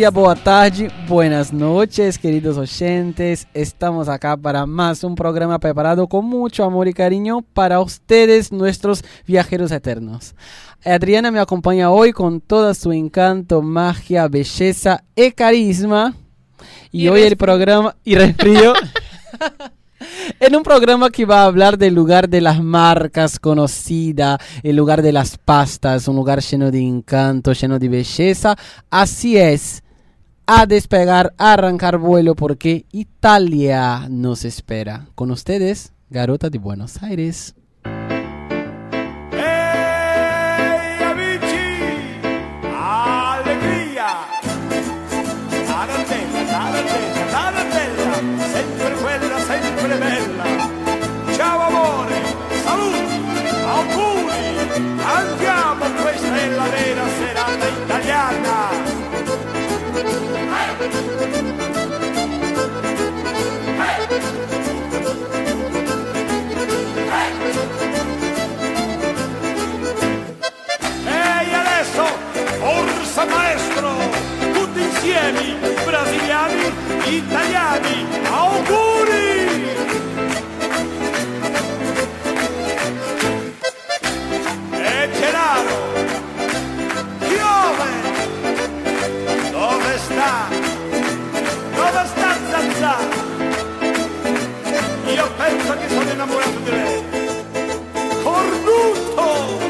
Dia, boa tarde, buenas noches, queridos oyentes. Estamos acá para más un programa preparado con mucho amor y cariño para ustedes, nuestros viajeros eternos. Adriana me acompaña hoy con todo su encanto, magia, belleza y carisma. Y, Y hoy el programa... Y resfrío. En un programa que va a hablar del lugar de las marcas conocida, el lugar de las pastas, un lugar lleno de encanto, lleno de belleza. Así es, a despegar, a arrancar vuelo porque Italia nos espera. Con ustedes, Garota de Buenos Aires. Forza maestro, tutti insieme, brasiliani, italiani, auguri! E Gennaro, piove! Dove sta? Dove sta Zanzà? Io penso che sono innamorato di lei. Cornuto!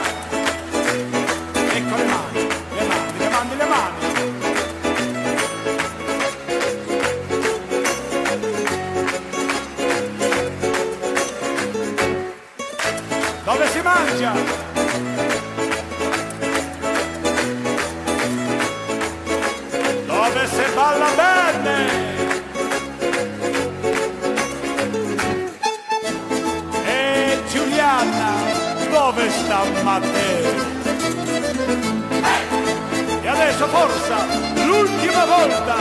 Mangia? Dove si balla bene? E Giuliana, dove sta Matteo? E adesso forza, l'ultima volta!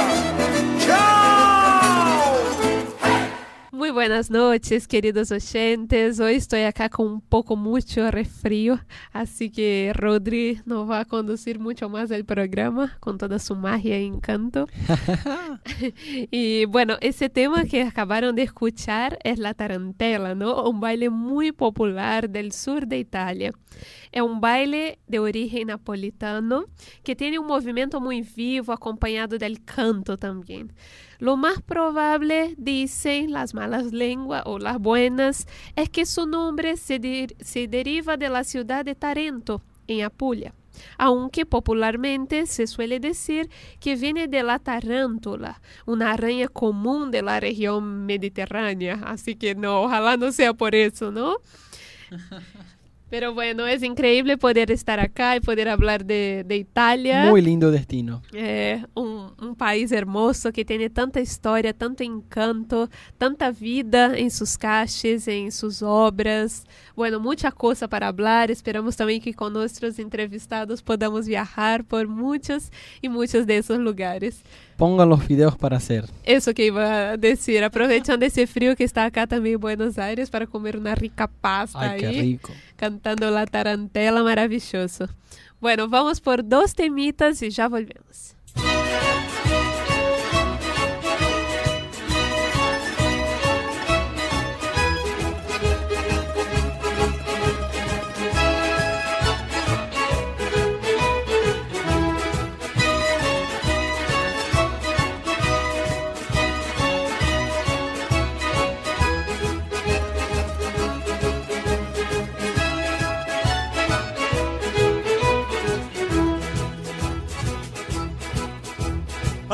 Ciao! Muy buenas noches, queridos oyentes. Hoy estoy acá con un poco mucho resfrío, así que Rodri nos va a conducir mucho más el programa con toda su magia y encanto. y bueno, ese tema que acabaron de escuchar es la tarantela, ¿no? Un baile muy popular del sur de Italia. É um baile de origem napolitano que tem um movimento muito vivo, acompanhado del canto também. Lo más probable, dicen las malas lenguas o las buenas, es que su nombre se, dir- se deriva de la ciudad de Tarento, en Apulia. Aunque popularmente se suele decir que viene de la tarántula, una araña común de la región mediterránea. Así que no, ojalá no sea por eso, ¿no? Pero bueno, es increíble poder estar acá y poder hablar de, de Italia. Muy lindo destino. É um, um país hermoso que tem tanta história, tanto encanto, tanta vida em suas caixas, em suas obras. Bueno, muita coisa para hablar. Esperamos também que com nossos entrevistados podamos viajar por muitos e muitos desses lugares. Pongan los videos para hacer. Isso que iba a dizer, aproveitando esse frio que está acá também em Buenos Aires para comer uma rica pasta Ay, aí. qué rico. cantando la tarantela maravilloso. Bueno, vamos por dos temitas y ya volvemos.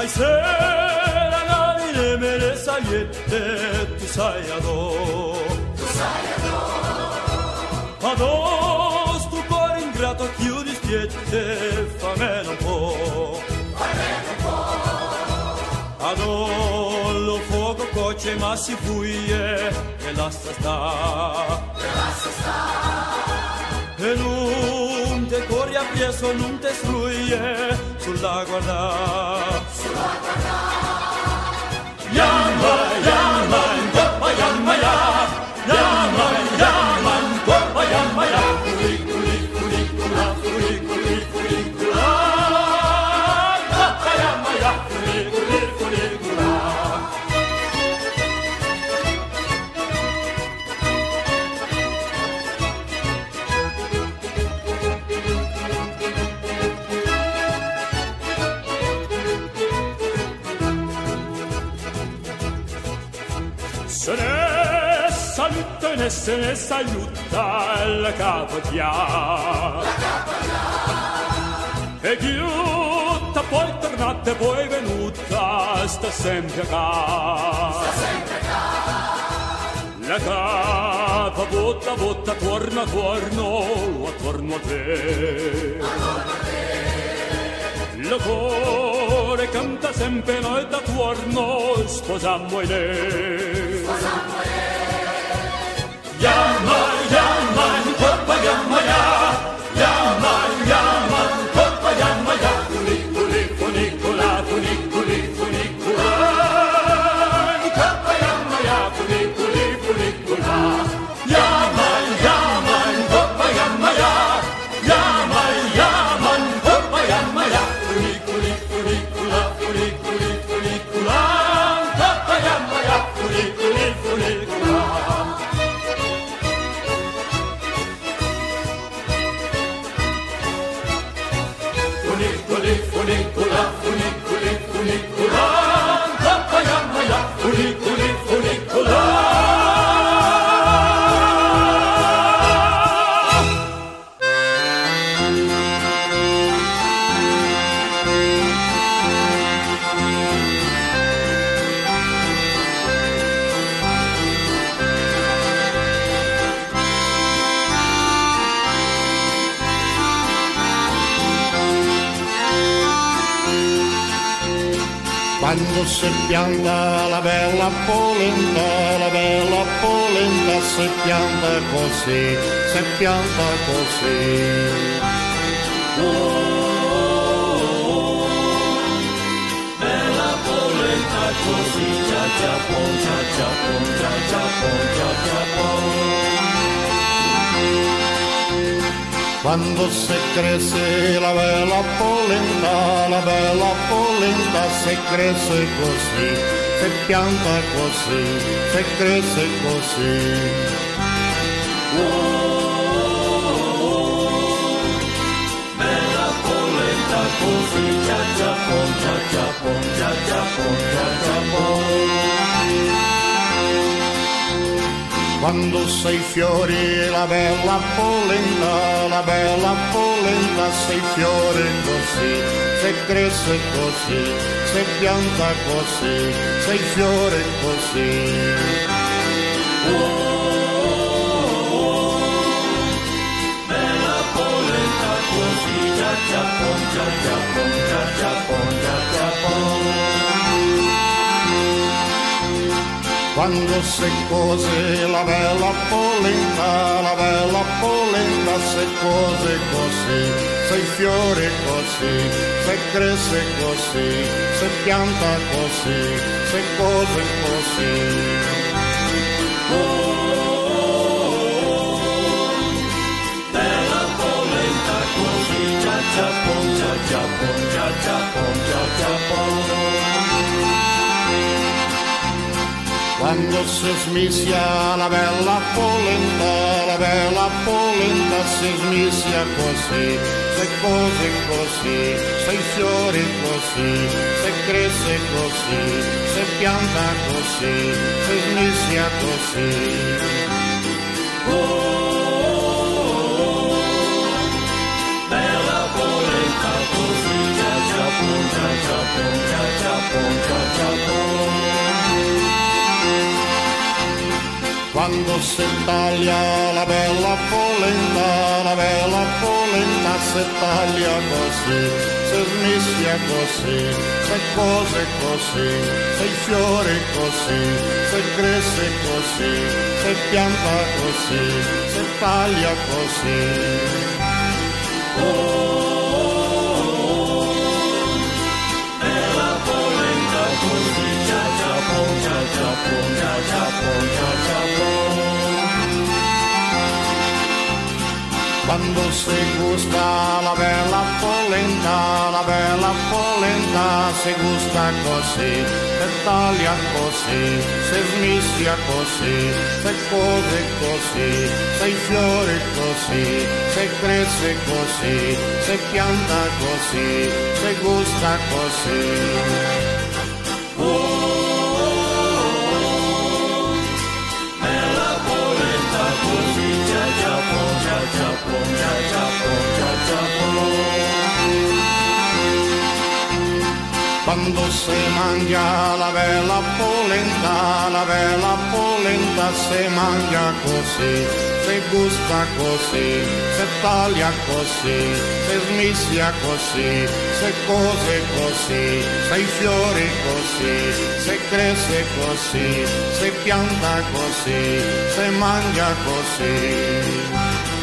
Kaysera nalile mele sayette tusayado Tusayado Pa dostu cor ingrato chiudi spiette famelo po. Famelo po. Adollo fuoco coce ma si fuie e lascia sta E lascia sta E lui te corri appresso non te struie sulla guarda sulla guarda yamma, e se ne saluta la capodia. E chiuta, poi tornata, poi venuta, sta sempre a casa. La capa botta, botta, torna, torno, attorno a te. Il cuore canta sempre noi da tuorno, sposammo e lei. Sposammo e lei. Yama, yama, hip yama. Yama, yama. quando se pianta la bella polenta, la bella polenta se pianta così, se pianta così. Oh, oh, oh. Bella polenta così, già già pon, già già pon, già già pon, già già pon. Quando si crece la bella polenta, la bella polenta si crece così, si pianta così, si crece così. Quando sei fiori la bella polenta, la bella polenta sei fiore così, se cresce così, se pianta così, sei fiore così. Quando si cose la bella polenta, la bella polenta si cose così, sei fiore così, se cresce così, se pianta così, se cose così. Quando si smisia la bella polenta, la bella polenta si smisia così, se cose così, sei fiori così, se cresce così, se pianta così, se smisia così. Quando si taglia la bella polenta, la bella polenta se taglia così, se smischia così, se cose così, se i fiori così, se cresce così, se pianta così, se taglia così. Quando si gusta la bella polenta, la bella polenta si gusta così, se taglia così, se smischia così, se cose così, se i fiori così, se cresce così, se pianta così, se gusta così. Quando si mangia la bella polenta, la bella polenta si mangia così, si gusta così, si taglia così, si smischia così, se cose così, se i fiori così, se cresce così, se pianta così, se mangia così.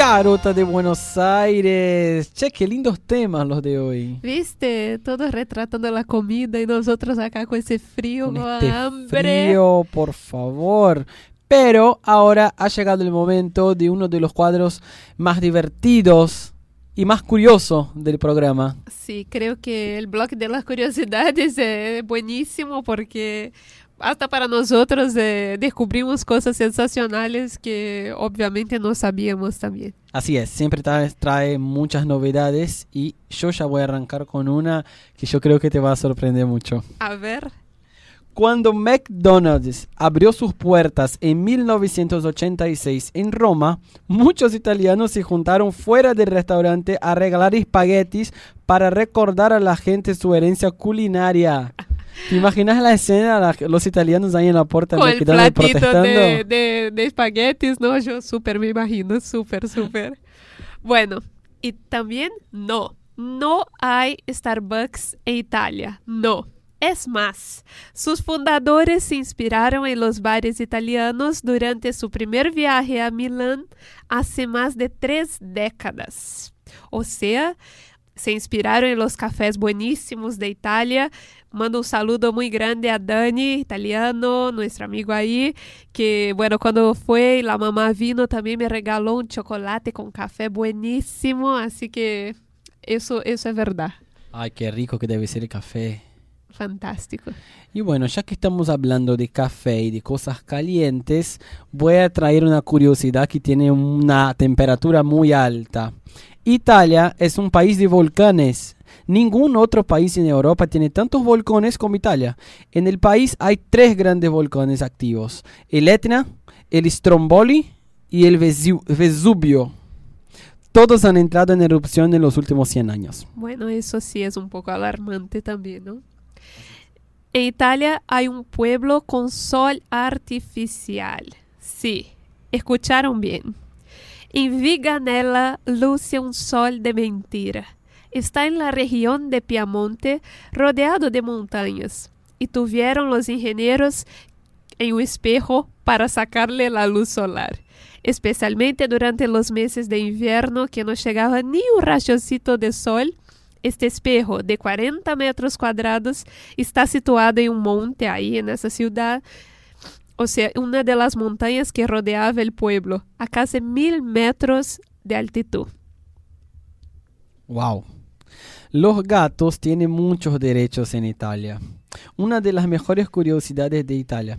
Garota de Buenos Aires. Che, qué lindos temas los de hoy. Viste, todos retratando la comida y nosotros acá con ese frío, Con con, este hambre. frío, por favor. Pero ahora ha llegado el momento de uno de los cuadros más divertidos y más curiosos del programa. Sí, creo que el blog de las curiosidades es buenísimo porque hasta para nosotros eh, descubrimos cosas sensacionales que obviamente no sabíamos también. Así es, siempre trae, trae muchas novedades y yo ya voy a arrancar con una que yo creo que te va a sorprender mucho. A ver, Cuando McDonald's abrió sus puertas en 1986 en Roma, muchos italianos se juntaron fuera del restaurante a regalar espaguetis para recordar a la gente su herencia culinaria. ¿Te imaginas la escena, la- los italianos ahí en la puerta con el protestando? de, de, de espaguetis, ¿no? Yo súper me imagino, súper, súper. Bueno, y también no, no hay Starbucks en Italia, no. Es más, sus fundadores se inspiraron en los bares italianos durante su primer viaje a Milán hace más de tres décadas. O sea, se inspiraron en los cafés buenísimos de Italia. Mando un saludo muy grande a Dani, italiano, nuestro amigo ahí, que bueno, cuando fue la mamá vino también me regaló un chocolate con café buenísimo, así que eso, eso es verdad. Ay, qué rico que debe ser el café. Fantástico. Y bueno, ya que estamos hablando de café y de cosas calientes, voy a traer una curiosidad que tiene una temperatura muy alta. Italia es un país de volcanes. Ningún otro país en Europa tiene tantos volcanes como Italia. En el país hay tres grandes volcanes activos. El Etna, el Stromboli y el Vesu- Vesubio. Todos han entrado en erupción en los últimos 100 años. Bueno, eso sí es un poco alarmante también, ¿no? En Italia hay un pueblo con sol artificial. Sí, escucharon bien. En Viganella luce un sol de mentira. Está en la región de Piamonte, rodeado de montañas. Y tuvieron los ingenieros en un espejo para sacarle la luz solar. Especialmente durante los meses de invierno que no llegaba ni un rayocito de sol. Este espejo de 40 metros cuadrados está situado en un monte ahí en esa ciudad o sea, una de las montañas que rodeaba el pueblo, a casi mil metros de altitud. Wow. Los gatos tienen muchos derechos en Italia. Una de las mejores curiosidades de Italia.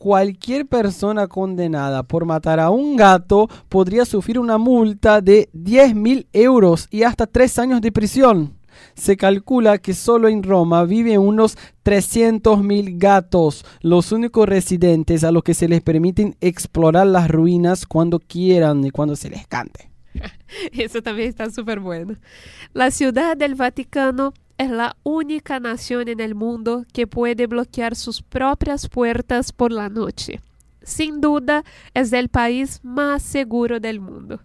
Cualquier persona condenada por matar a un gato podría sufrir una multa de 10 mil euros y hasta 3 años de prisión. Se calcula que solo en Roma viven unos 300 mil gatos, los únicos residentes a los que se les permiten explorar las ruinas cuando quieran y cuando se les cante. Eso también está súper bueno. La ciudad del Vaticano es la única nación en el mundo que puede bloquear sus propias puertas por la noche. Sin duda, es el país más seguro del mundo.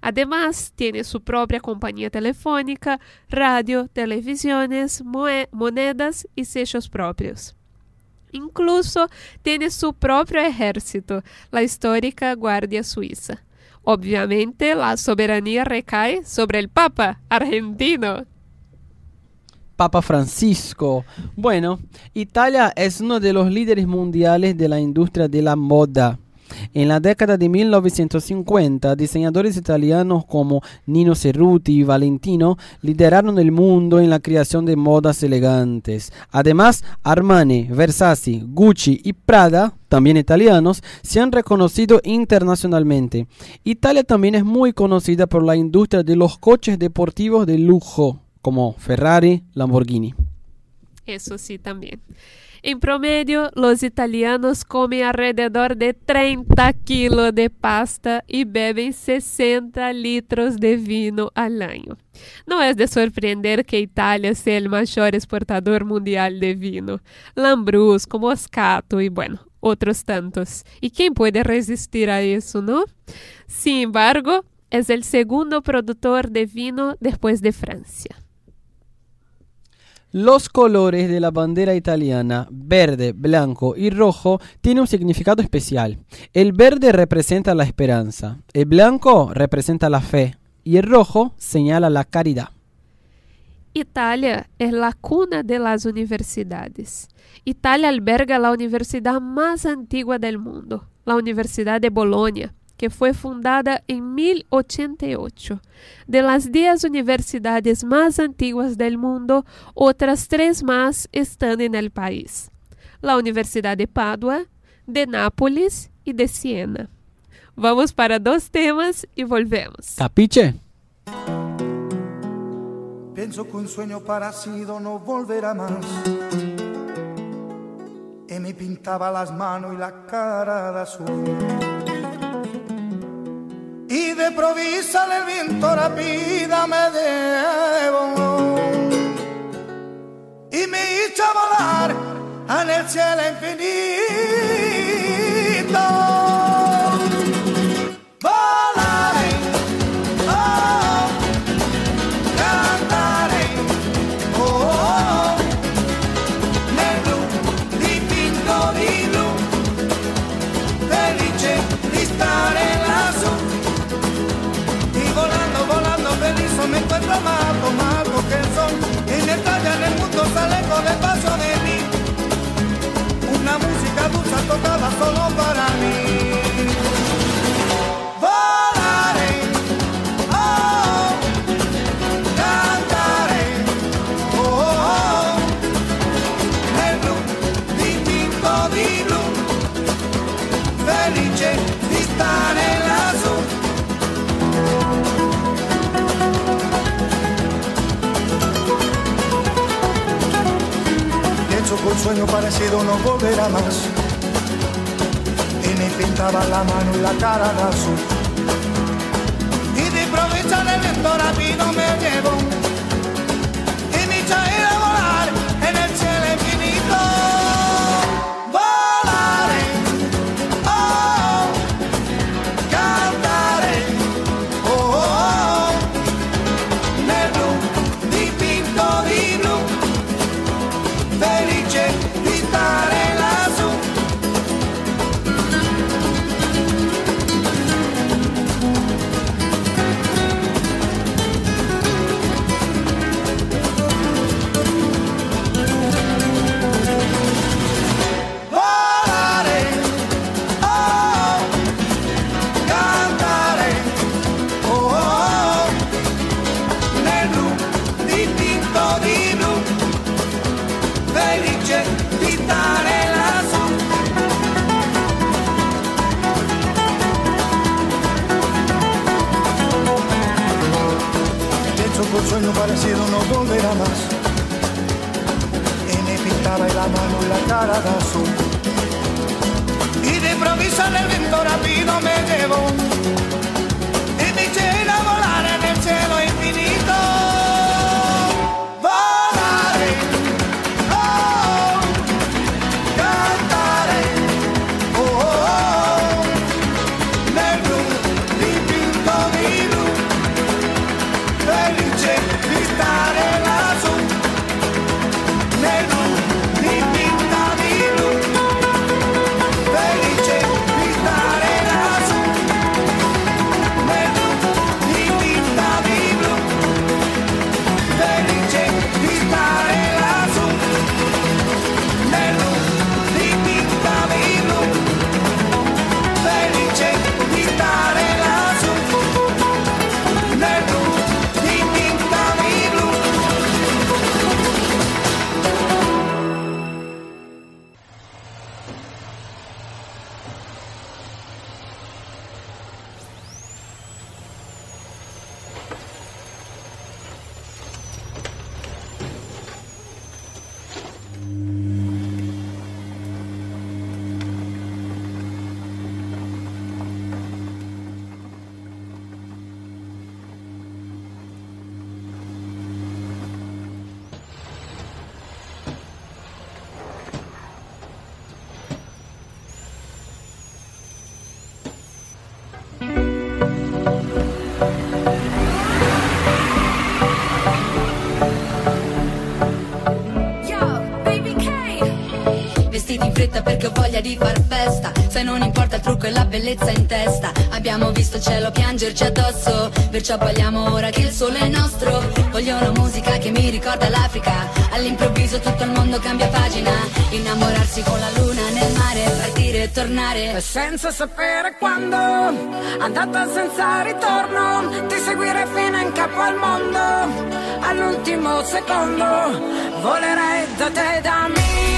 Además, tiene su propia compañía telefónica, radio, televisiones, monedas y sellos propios. Incluso tiene su propio ejército, la histórica Guardia Suiza. Obviamente, la soberanía recae sobre el Papa argentino. Papa Francisco. Bueno, Italia es uno de los líderes mundiales de la industria de la moda. En la década de 1950, diseñadores italianos como Nino Cerruti y Valentino lideraron el mundo en la creación de modas elegantes. Además, Armani, Versace, Gucci y Prada, también italianos, se han reconocido internacionalmente. Italia también es muy conocida por la industria de los coches deportivos de lujo, como Ferrari, Lamborghini. Eso sí, también. En promedio, los italianos comen alrededor de 30 kilos de pasta y beben 60 litros de vino al año. No es de sorprender que Italia sea el mayor exportador mundial de vino. Lambrusco, Moscato y bueno, otros tantos. ¿Y quién puede resistir a eso, no? Sin embargo, es el segundo productor de vino después de Francia. Los colores de la bandera italiana, verde, blanco y rojo, tienen un significado especial. El verde representa la esperanza, el blanco representa la fe y el rojo señala la caridad. Italia es la cuna de las universidades. Italia alberga la universidad más antigua del mundo, la Universidad de Bolonia, que fue fundada en 1088. De las 10 universidades más antiguas del mundo, otras tres más están en el país. La Universidad de Padua, de Nápoles y de Siena. Vamos para dos temas y volvemos. ¿Capiche? Pienso que un sueño parecido no volverá más. Y me pintaba las manos y la cara de azul. Y de provisa el viento rápida me debo. Y me hizo volar en el cielo infinito. Me amado, amado que son, en Italia en el mundo sale con el paso de mí, una música dulce tocada solo para mí. Que un sueño parecido no volverá más. Y me pintaba la mano y la cara de azul. Y de improviso el viento rápido me Rápido me llevó. Di far festa. Se non importa il trucco e la bellezza in testa. Abbiamo visto il cielo piangerci addosso. Perciò balliamo ora che il sole è nostro. Voglio una musica che mi ricorda l'Africa. All'improvviso tutto il mondo cambia pagina. Innamorarsi con la luna nel mare Partire e tornare. Senza sapere quando, andata senza ritorno, ti seguire fino in capo al mondo, all'ultimo secondo, volerei da te da Milano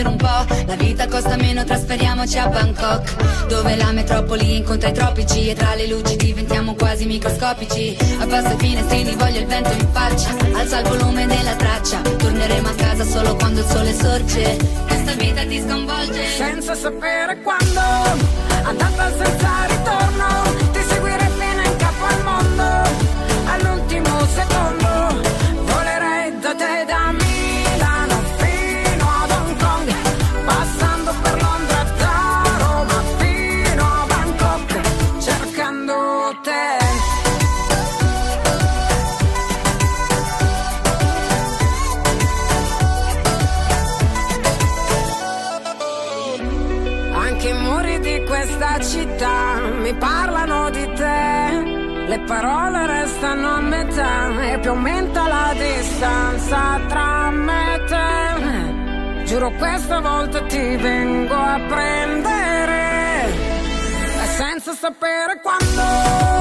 per un po' La vita costa meno, trasferiamoci a Bangkok Dove la metropoli incontra i tropici E tra le luci diventiamo quasi microscopici. Abbassa i finestrini, voglio il vento in faccia Alza il volume della traccia Torneremo a casa solo quando il sole sorge. Questa vita ti sconvolge. Senza sapere quando, andata senza Giuro questa volta ti vengo a prendere senza sapere quando.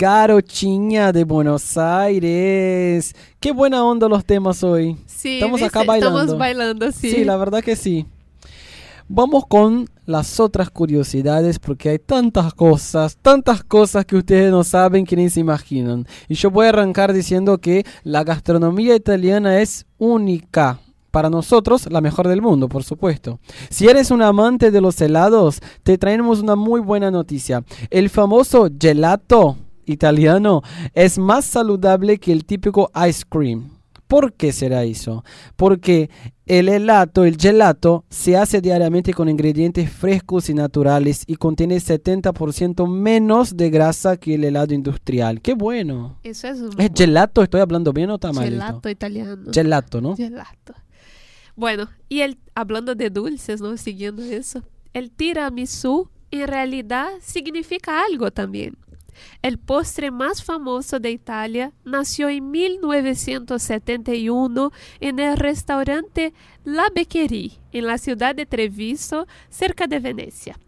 Garochiña de Buenos Aires. Qué buena onda los temas hoy. Sí, Estamos acá bailando. Estamos bailando, sí. Sí, la verdad que sí. Vamos con las otras curiosidades porque hay tantas cosas, tantas cosas que ustedes no saben que ni se imaginan. Y yo voy a arrancar diciendo que la gastronomía italiana es única. Para nosotros, la mejor del mundo, por supuesto. Si eres un amante de los helados, te traemos una muy buena noticia. El famoso gelato italiano es más saludable que el típico ice cream. ¿Por qué será eso? Porque el helado, el gelato, se hace diariamente con ingredientes frescos y naturales y contiene 70% menos de grasa que el helado industrial. ¡Qué bueno! Eso es un ¿Es gelato? ¿Estoy hablando bien o está mal? gelato italiano. Gelato, ¿no? Gelato. Bueno, y el, hablando de dulces, ¿no? Siguiendo eso, el tiramisú en realidad significa algo también. El postre más famoso de Italia nació en 1971 en el restaurante La Beccherie, en la ciudad de Treviso, cerca de Venecia.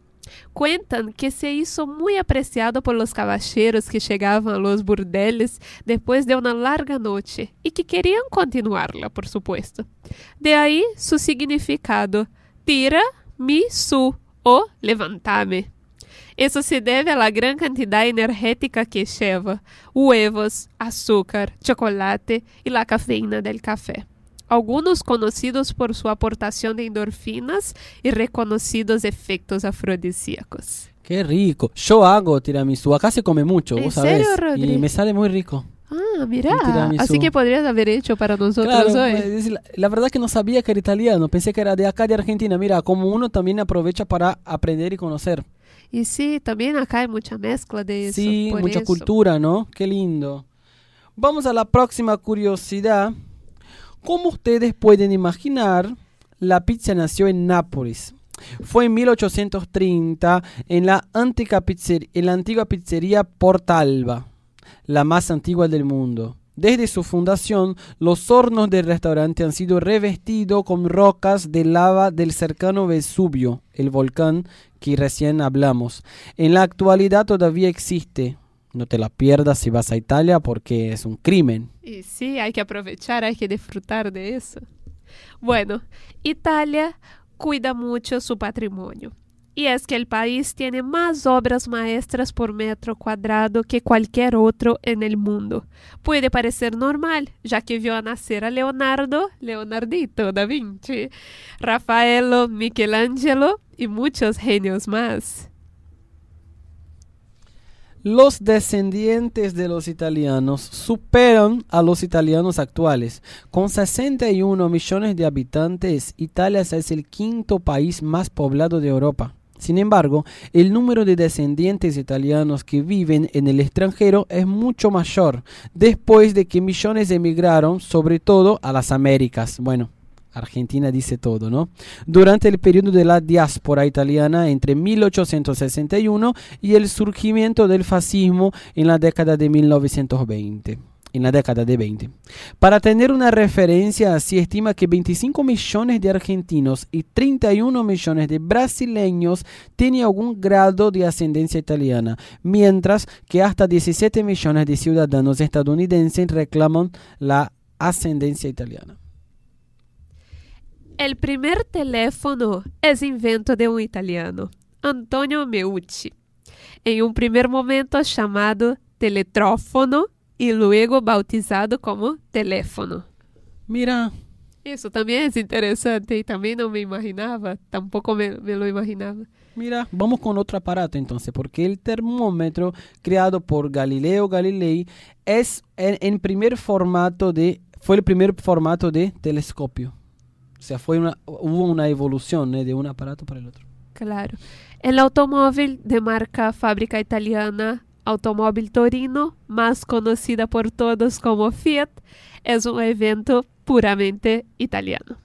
Cuentan que se hizo muy apreciado por los caballeros que llegaban a los burdeles después de una larga noche y que querían continuarla, por supuesto. De ahí su significado, tira mi su o levantame. Eso se debe a la gran cantidad energética que lleva, huevos, azúcar, chocolate y la cafeína del café. Algunos conocidos por su aportación de endorfinas y reconocidos efectos afrodisíacos. Qué rico. Yo hago tiramisú. Acá se come mucho, ¿En vos sabés. serio, Rodri? y me sale muy rico. Ah, mira. Así que podrías haber hecho para nosotros Claro, hoy. pues, la, la verdad que no sabía que era italiano. Pensé que era de acá, de Argentina. Mira, como uno también aprovecha para aprender y conocer. Y sí, también acá hay mucha mezcla de eso. Sí, por mucha eso. cultura, ¿no? Qué lindo. Vamos a la próxima curiosidad. Como ustedes pueden imaginar, la pizza nació en Nápoles. Fue en 1830 en la, antica pizzer- en la antigua pizzería Portalba, la más antigua del mundo. Desde su fundación, los hornos del restaurante han sido revestidos con rocas de lava del cercano Vesubio, el volcán que recién hablamos. En la actualidad todavía existe. No te la pierdas si vas a Italia porque es un crimen. Y sí, hay que aprovechar, hay que disfrutar de eso. Bueno, Italia cuida mucho su patrimonio. Y es que el país tiene más obras maestras por metro cuadrado que cualquier otro en el mundo. Puede parecer normal, ya que vio nacer a Leonardo, Leonardito da Vinci, Rafaelo, Michelangelo y muchos genios más. Los descendientes de los italianos superan a los italianos actuales. Con 61 millones de habitantes, Italia es el quinto país más poblado de Europa. Sin embargo, el número de descendientes italianos que viven en el extranjero es mucho mayor, después de que millones emigraron, sobre todo a las Américas. Bueno, Argentina dice todo, ¿no? Durante el periodo de la diáspora italiana entre 1861 y el surgimiento del fascismo en la década de 1920. En la década de 20. Para tener una referencia, se estima que 25 millones de argentinos y 31 millones de brasileños tienen algún grado de ascendencia italiana, mientras que hasta 17 millones de ciudadanos estadounidenses reclaman la ascendencia italiana. El primer teléfono es invento de un italiano, Antonio Meucci, en un primer momento llamado teletrófono y luego bautizado como teléfono. Mira, Eso también es interesante y también no me imaginaba, tampoco me, me lo imaginaba. Mira, vamos con otro aparato entonces, porque el termómetro creado por Galileo Galilei es en, en primer formato de, fue el primer formato de telescopio. O sea, fue una, hubo una evolución ¿eh? de un aparato para el otro. Claro. El automóvil de marca fábrica italiana Automóvil Torino, más conocida por todos como Fiat, es un evento puramente italiano.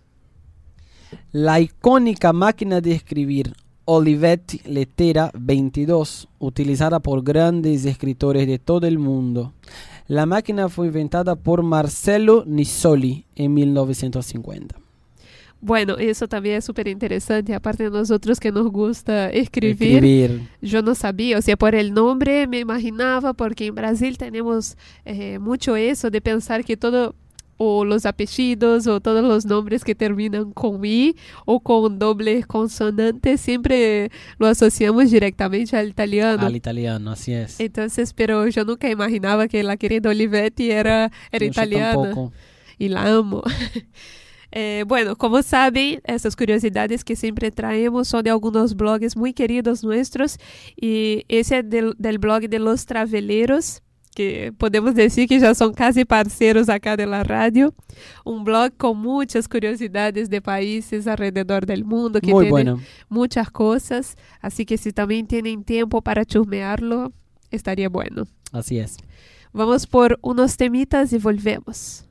La icónica máquina de escribir Olivetti Lettera 22, utilizada por grandes escritores de todo el mundo. La máquina fue inventada por Marcello Nisoli en 1950. Bueno, eso también es súper interesante, aparte de nosotros que nos gusta escribir, Escribir. yo no sabía, o sea, por el nombre me imaginaba, porque en Brasil tenemos eh, mucho eso de pensar que todo, o los apellidos, o todos los nombres que terminan con I o con doble consonante, siempre lo asociamos directamente al italiano. Al italiano, así es. Entonces, pero yo nunca imaginaba que la querida Olivetti era, era No, italiana y la amo. Eh, bueno, como saben, esas curiosidades que siempre traemos son de algunos blogs muy queridos nuestros y ese es del, del blog de Los Traveleros, que podemos decir que ya son casi parceros acá de la radio. Un blog con muchas curiosidades de países alrededor del mundo que tiene bueno. muchas cosas, así que si también tienen tiempo para chusmearlo, estaría bueno. Así es. Vamos por unos temitas y volvemos.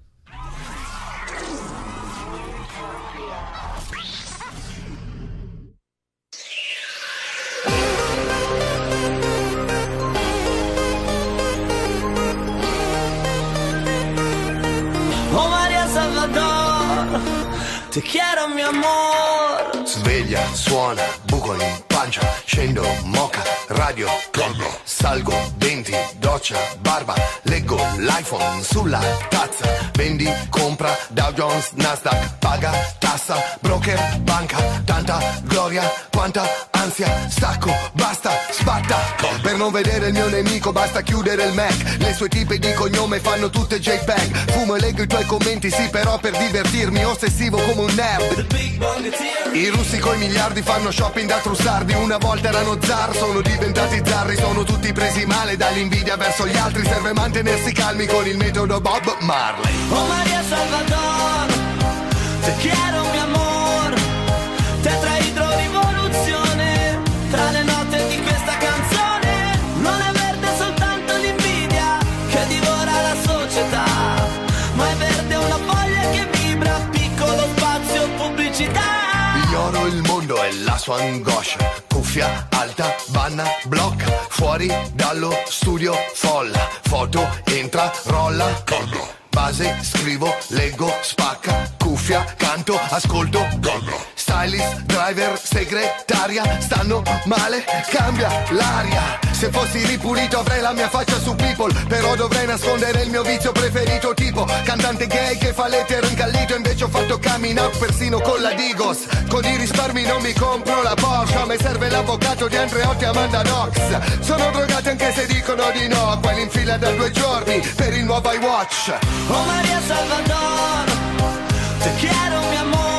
Te quiero mi amor. Sveglia, suona, buco in pancia, scendo, moca, radio, collo, salgo, denti, doccia, barba, leggo l'iPhone sulla tazza, vendi, compra, Dow Jones, Nasdaq, paga, tassa, broker, banca, tanta gloria, quanta ansia, stacco, basta, sbatta, per non vedere il mio nemico basta chiudere il Mac, le sue tipe di cognome fanno tutte JPEG, fumo e leggo i tuoi commenti, sì però per divertirmi, ossessivo come un nerd, i russi coi miliardi fanno shopping da trussardi Una volta erano zar, sono diventati zarri Sono tutti presi male dall'invidia verso gli altri Serve mantenersi calmi con il metodo Bob Marley. Oh María Salvador, te quiero mi sua angoscia. Cuffia alta, banna, blocca Fuori dallo studio folla. Foto, entra, rolla. Collo Base, scrivo, leggo, spacca. Cuffia, canto, ascolto. Collo Stylist, driver, segretaria. Stanno male, cambia l'aria Se fossi ripulito avrei la mia faccia su people Però dovrei nascondere il mio vizio preferito Tipo cantante gay che fa l'etero incallito Invece ho fatto coming up persino con la Digos. Con i risparmi non mi compro la Porsche me serve l'avvocato di Andreotti Amanda Knox Sono drogati anche se dicono di no Quelli in fila da due giorni per il nuovo iWatch. Oh María Salvador, te quiero mi amor,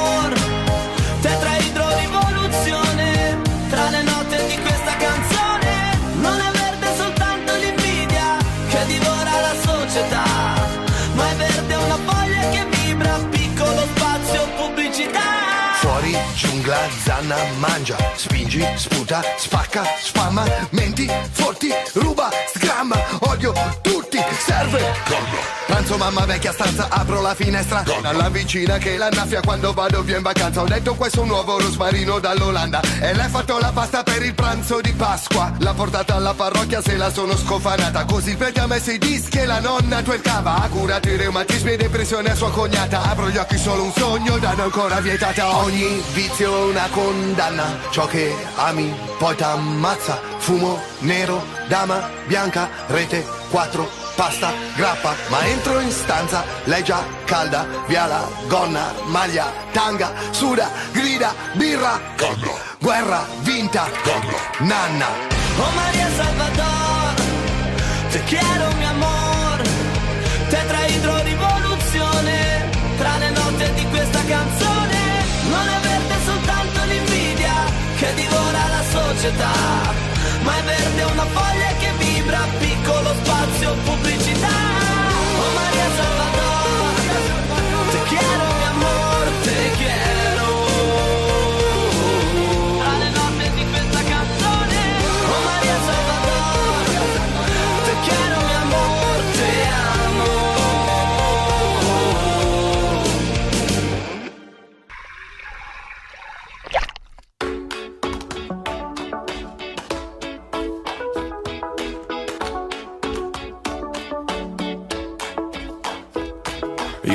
giungla, zanna, mangia. Spingi, sputa, spacca, spamma. Menti, forti, ruba, sgramma. Odio tutti, serve. Pranzo mamma vecchia stanza, apro la finestra. Alla vicina che la naffia quando vado via in vacanza. Ho detto questo è un nuovo rosmarino dall'Olanda. E lei ha fatto la pasta per il pranzo di Pasqua. L'ha portata alla parrocchia se la sono scofanata. Così il prete ha messo i dischi e la nonna twerkava Ha curato i reumatismi e depressione a sua cognata. Apro gli occhi solo un sogno, danno ancora vietata. Ogni vizio è una condanna. Ciò che ami poi t'ammazza. Fumo nero, dama bianca, rete 4 pasta, grappa, ma entro in stanza, lei già calda, via la gonna, maglia, tanga, suda, grida, birra, Collo. guerra, vinta, Collo. nanna. Oh María Salvador, te quiero mi amor, tetraidro rivoluzione, tra le note di questa canzone, non è verde soltanto l'invidia che divora la società, ma è verde una foglia che vibra, piccolo spazio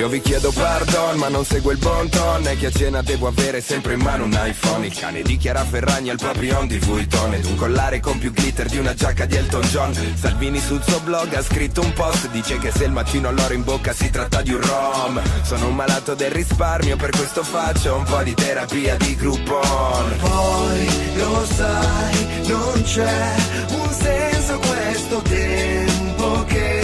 Io vi chiedo pardon ma non seguo il bon ton. E che a cena devo avere sempre in mano un iPhone. Il cane di Chiara Ferragni al papillon di Vuitton. Ed un collare con più glitter di una giacca di Elton John. Salvini sul suo blog ha scritto un post Dice che se il mattino ho l'oro in bocca si tratta di un rom. Sono un malato del risparmio per questo faccio un po' di terapia di Groupon. Poi lo sai, non c'è un senso questo tempo che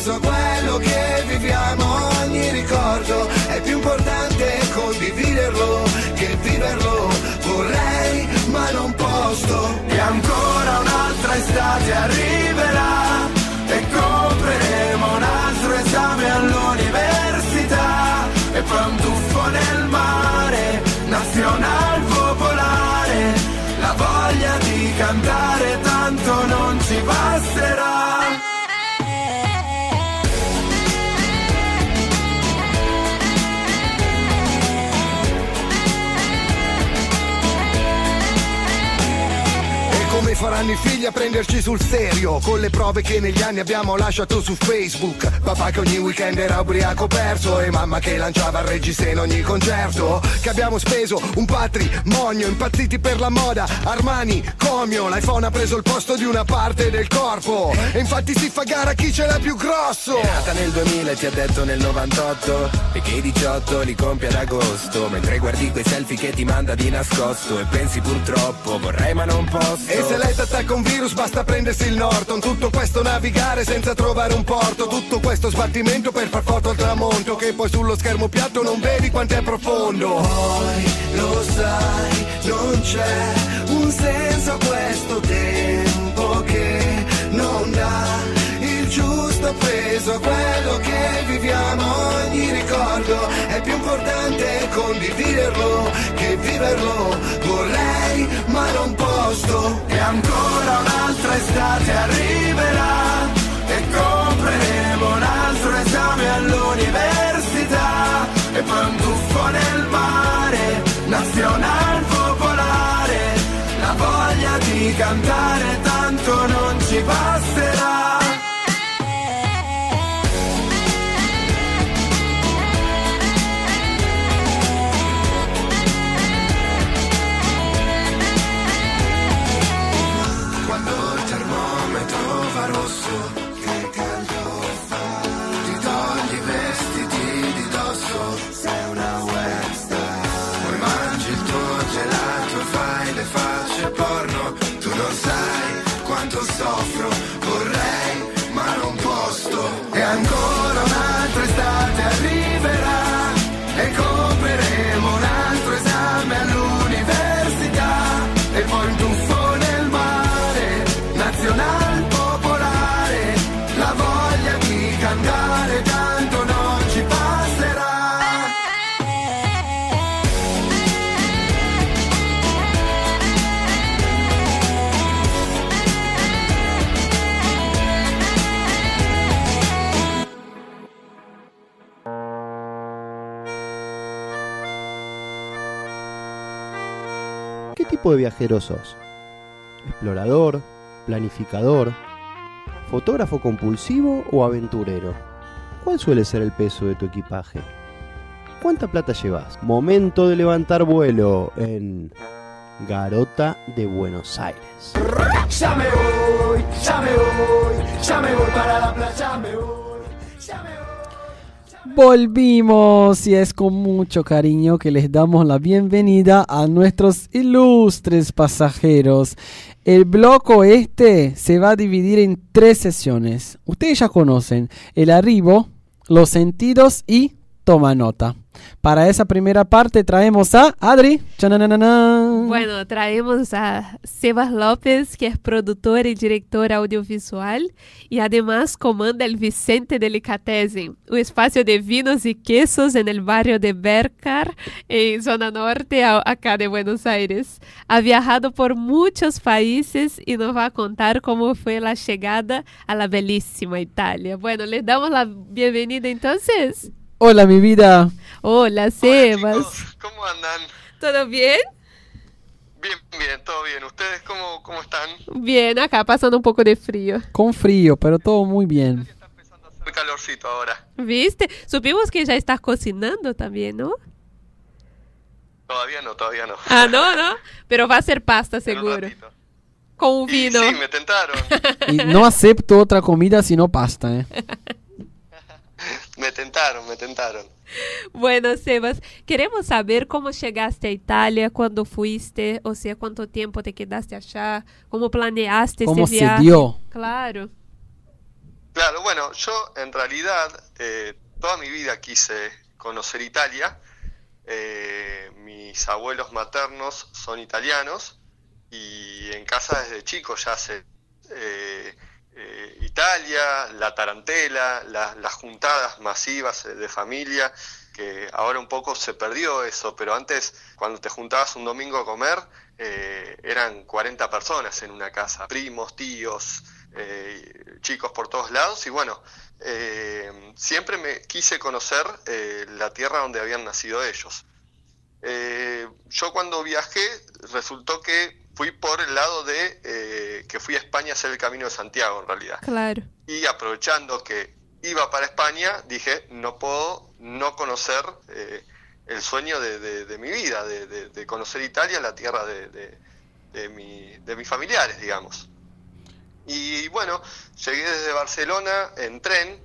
giusto peso a quello che viviamo. Ogni ricordo è più importante condividerlo che viverlo. Vorrei ma non posso. E ancora un'altra estate arriverà faranno i figli a prenderci sul serio. Con le prove che negli anni abbiamo lasciato su Facebook. Papà che ogni weekend era ubriaco perso E mamma che lanciava il reggiseno in ogni concerto. Che abbiamo speso un patrimonio Impazziti per la moda. Armani, Comio L'iPhone ha preso il posto di una parte del corpo. E infatti si fa gara chi ce l'ha più grosso. È nata nel 2000 e ti ha detto nel 98 E che i 18 li compie ad agosto. Mentre guardi quei selfie che ti manda di nascosto. E pensi purtroppo vorrei ma non posso Se lei t'attacca un virus basta prendersi il Norton. Tutto questo navigare senza trovare un porto. Tutto questo sbattimento per far foto al tramonto. Che poi sullo schermo piatto non vedi quanto è profondo. Poi lo sai, non c'è un senso a questo tempo che non dà il giusto peso a quello che viviamo. Ogni ricordo è più importante condividerlo che viverlo. Vorrei ma non posso. E ancora un'altra estate arriverà e compreremo un altro esame all'università e poi un tuffo nel mare, nazional popolare, la voglia di cantare tanto non ci basterà. Tipo de viajero sos? ¿Explorador? ¿Planificador? ¿Fotógrafo compulsivo o aventurero? ¿Cuál suele ser el peso de tu equipaje? ¿Cuánta plata llevas? Momento de levantar vuelo en Garota de Buenos Aires. Ya me voy, ya me voy, ya me voy para la playa, me voy. Volvimos y es con mucho cariño que les damos la bienvenida a nuestros ilustres pasajeros. El bloque este se va a dividir en tres sesiones. Ustedes ya conocen el arribo, los sentidos y toma nota. Para esa primera parte traemos a Adri. Chananana. Bueno, traemos a Sebas López, que es productor y director audiovisual y además comanda el Vicente Delicatessen, un espacio de vinos y quesos en el barrio de Bercar, en zona norte, acá de Buenos Aires. Ha viajado por muchos países y nos va a contar cómo fue la llegada a la bellísima Italia. Bueno, le damos la bienvenida entonces. Hola, mi vida. Hola, Sebas. ¿Cómo andan? ¿Todo bien? Bien, bien, todo bien. ¿Ustedes cómo, cómo están? Bien, acá pasando un poco de frío. Con frío, pero todo muy bien. Hace calorcito ahora. ¿Viste? Supimos que ya estás cocinando también, ¿no? Todavía no, todavía no. Ah, no, no. Pero va a ser pasta seguro. Con un Y vino. Sí, me tentaron. Y no acepto otra comida sino pasta, ¿eh? me tentaron, me tentaron. Bueno, Sebas, queremos saber cómo llegaste a Italia, cuándo fuiste, o sea, cuánto tiempo te quedaste allá, cómo planeaste ¿Cómo ese se viaje. dio? Claro. Claro, bueno, yo en realidad eh, toda mi vida quise conocer Italia. Eh, mis abuelos maternos son italianos y en casa desde chico ya sé eh, eh, Italia, la tarantela, la- las juntadas masivas eh, de familia, que ahora un poco se perdió eso, pero antes cuando te juntabas un domingo a comer eh, eran 40 personas en una casa, primos, tíos, chicos por todos lados y bueno, siempre me quise conocer la tierra donde habían nacido ellos. Yo cuando viajé resultó que fui por el lado de eh, que fui a España a hacer el Camino de Santiago en realidad. Claro. Y aprovechando que iba para España, dije, no puedo no conocer eh, el sueño de, de- de mi vida, de, de- conocer Italia, la tierra de, de- de mi- de mis familiares, digamos. Y bueno, llegué desde Barcelona en tren,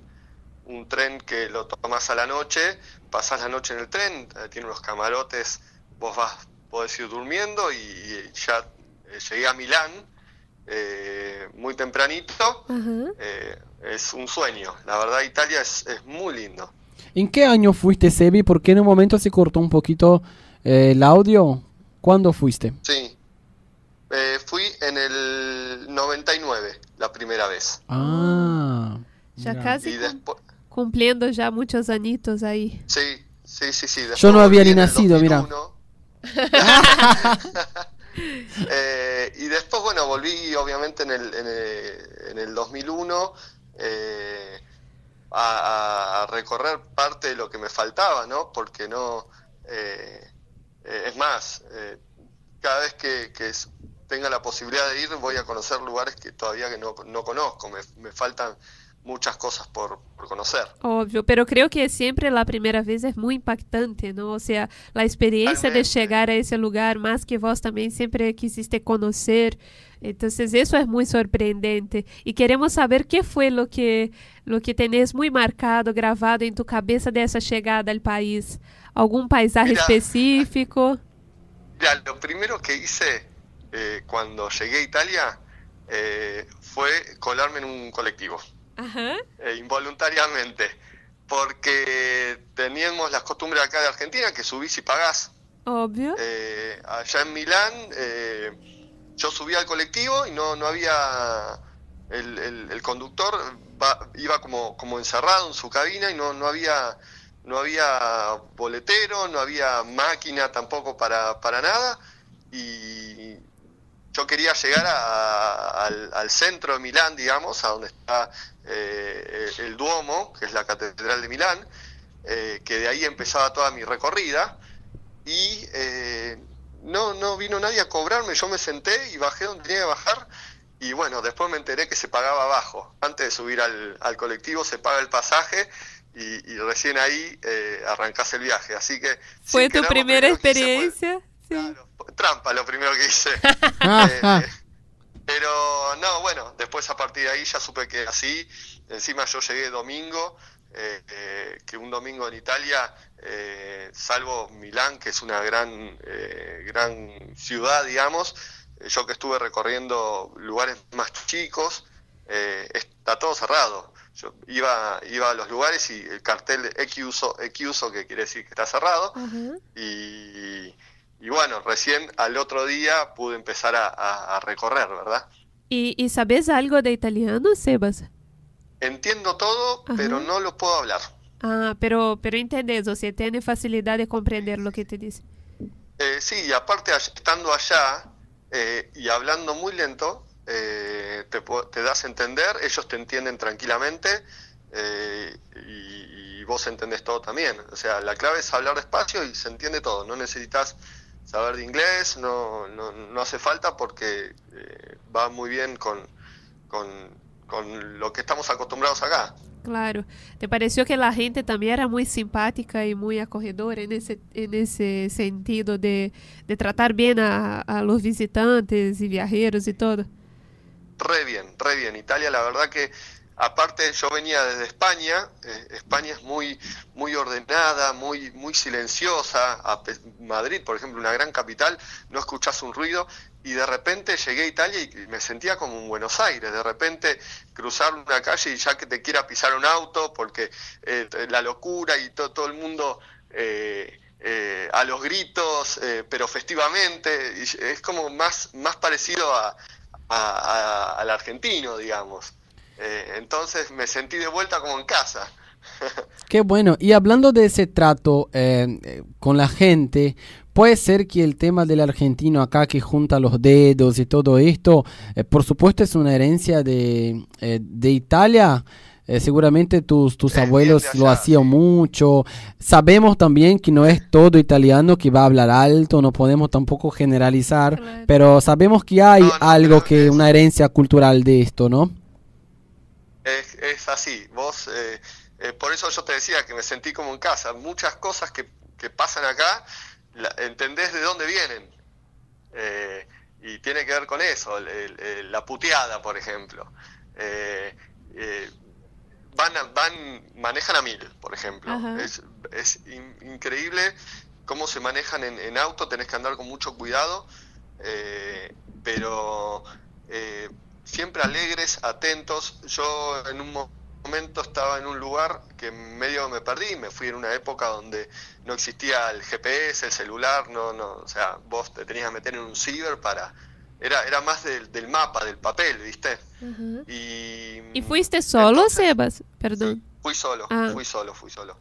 un tren que lo tomas a la noche, pasás la noche en el tren, eh, tiene unos camarotes, vos vas, podés ir durmiendo y, y ya llegué a Milán eh, muy tempranito. Ajá. Eh, es un sueño, la verdad Italia es, es muy lindo. ¿En qué año fuiste, Sebi? Porque en un momento se cortó un poquito eh, el audio. ¿Cuándo fuiste? Sí, Eh, fui en el 99 la primera vez. Ah. Ya mira. casi Y cum- después, cumpliendo ya muchos añitos ahí. sí, sí, sí, sí. Yo no había ni nacido, mira. 2001. Eh, y después, bueno, volví obviamente en el, en el, en el 2001 eh, a, recorrer parte de lo que me faltaba, ¿no? Porque no... eh, eh, es más, eh, cada vez que, que tenga la posibilidad de ir voy a conocer lugares que todavía que no, no conozco, me, me faltan muchas cosas por, por conocer. Obvio, pero creo que siempre la primera vez es muy impactante, ¿no? O sea, la experiencia de llegar a ese lugar, más que vos también siempre quisiste conocer. Entonces, eso es muy sorprendente. Y queremos saber qué fue lo que, lo que tenés muy marcado, grabado en tu cabeza de esa llegada al país. ¿Algún paisaje Mira. específico? Mira, lo primero que hice eh, cuando llegué a Italia eh, fue colarme en un colectivo. Ajá. eh, involuntariamente, porque teníamos las costumbres acá de Argentina que subís y pagás. Obvio. Eh, allá en Milán eh, yo subía al colectivo y no, no había, el, el- el conductor va- iba como, como encerrado en su cabina y no, no había no había boletero, no había máquina tampoco para, para nada y yo quería llegar a- al, al centro de Milán, digamos, a donde está eh, el, Duomo, que es la catedral de Milán, eh, que de ahí empezaba toda mi recorrida, y eh, no, no vino nadie a cobrarme, yo me senté y bajé donde tenía que bajar, y bueno, después me enteré que se pagaba abajo, antes de subir al, al colectivo se paga el pasaje, y, y recién ahí eh, arrancás el viaje, así que... ¿Fue tu primera fue- experiencia? Trampa lo primero que hice. Pero no, bueno, después a partir de ahí ya supe que así. Encima yo llegué domingo, eh, eh, que un domingo en Italia, eh, salvo Milán, que es una gran, eh, gran ciudad, digamos, yo que estuve recorriendo lugares más chicos, eh, está todo cerrado. Yo iba, iba a los lugares y el cartel Equiuso, Equiuso, que quiere decir que está cerrado, y, y bueno, recién al otro día pude empezar a, a- a recorrer, ¿verdad? ¿Y, y sabes algo de italiano, Sebas? Entiendo todo, pero no lo puedo hablar. Ah, pero, pero entendés, o sea, tiene facilidad de comprender lo que te dice. Eh, sí, y aparte estando allá eh, y hablando muy lento, eh, te, das a entender, ellos te entienden tranquilamente y, y vos entendés todo también. O sea, la clave es hablar despacio y se entiende todo. No necesitas saber de inglés, no, no, no hace falta porque eh, va muy bien con, con, con lo que estamos acostumbrados acá. Claro. ¿Te pareció que la gente también era muy simpática y muy acogedora en ese, en ese sentido de, de tratar bien a, a los visitantes y viajeros y todo? Re bien, re bien. Italia, la verdad que, aparte yo venía desde España, eh, España es muy, muy ordenada, muy, muy silenciosa. A Madrid, por ejemplo, una gran capital, no escuchás un ruido. Y de repente llegué a Italia y me sentía como en Buenos Aires. De repente cruzar una calle y ya que te quiera pisar un auto, porque eh, la locura y to- todo el mundo eh, eh, a los gritos, eh, pero festivamente. es como más, más parecido a- a- al argentino, digamos. Eh, entonces me sentí de vuelta como en casa. Qué bueno. Y hablando de ese trato eh, eh, con la gente, puede ser que el tema del argentino acá que junta los dedos y todo esto, eh, por supuesto es una herencia de, eh, de Italia, Eh, seguramente tus, tus Es abuelos de lo allá, hacían mucho. Sabemos también que no es todo italiano que va a hablar alto, no podemos tampoco generalizar, pero sabemos que hay algo que, una herencia cultural de esto, ¿no? Es, es así, vos, eh, eh, por eso yo te decía que me sentí como en casa. Muchas cosas que, que pasan acá, la- entendés de dónde vienen. Eh, y tiene que ver con eso, el- el- el- la puteada, por ejemplo. Eh, van, a- van, manejan a mil, por ejemplo. Ajá. Es, es in- increíble cómo se manejan en, en auto, tenés que andar con mucho cuidado, pero siempre alegres, atentos. Yo en un mo- momento estaba en un lugar que medio me perdí, me fui en una época donde no existía el GPS, el celular, no, no, o sea, vos te tenías que meter en un ciber para... Era, era más del, del mapa, del papel, ¿viste? Y ¿Y fuiste solo, Sebas? Perdón. fui solo, Ah. fui solo, fui solo.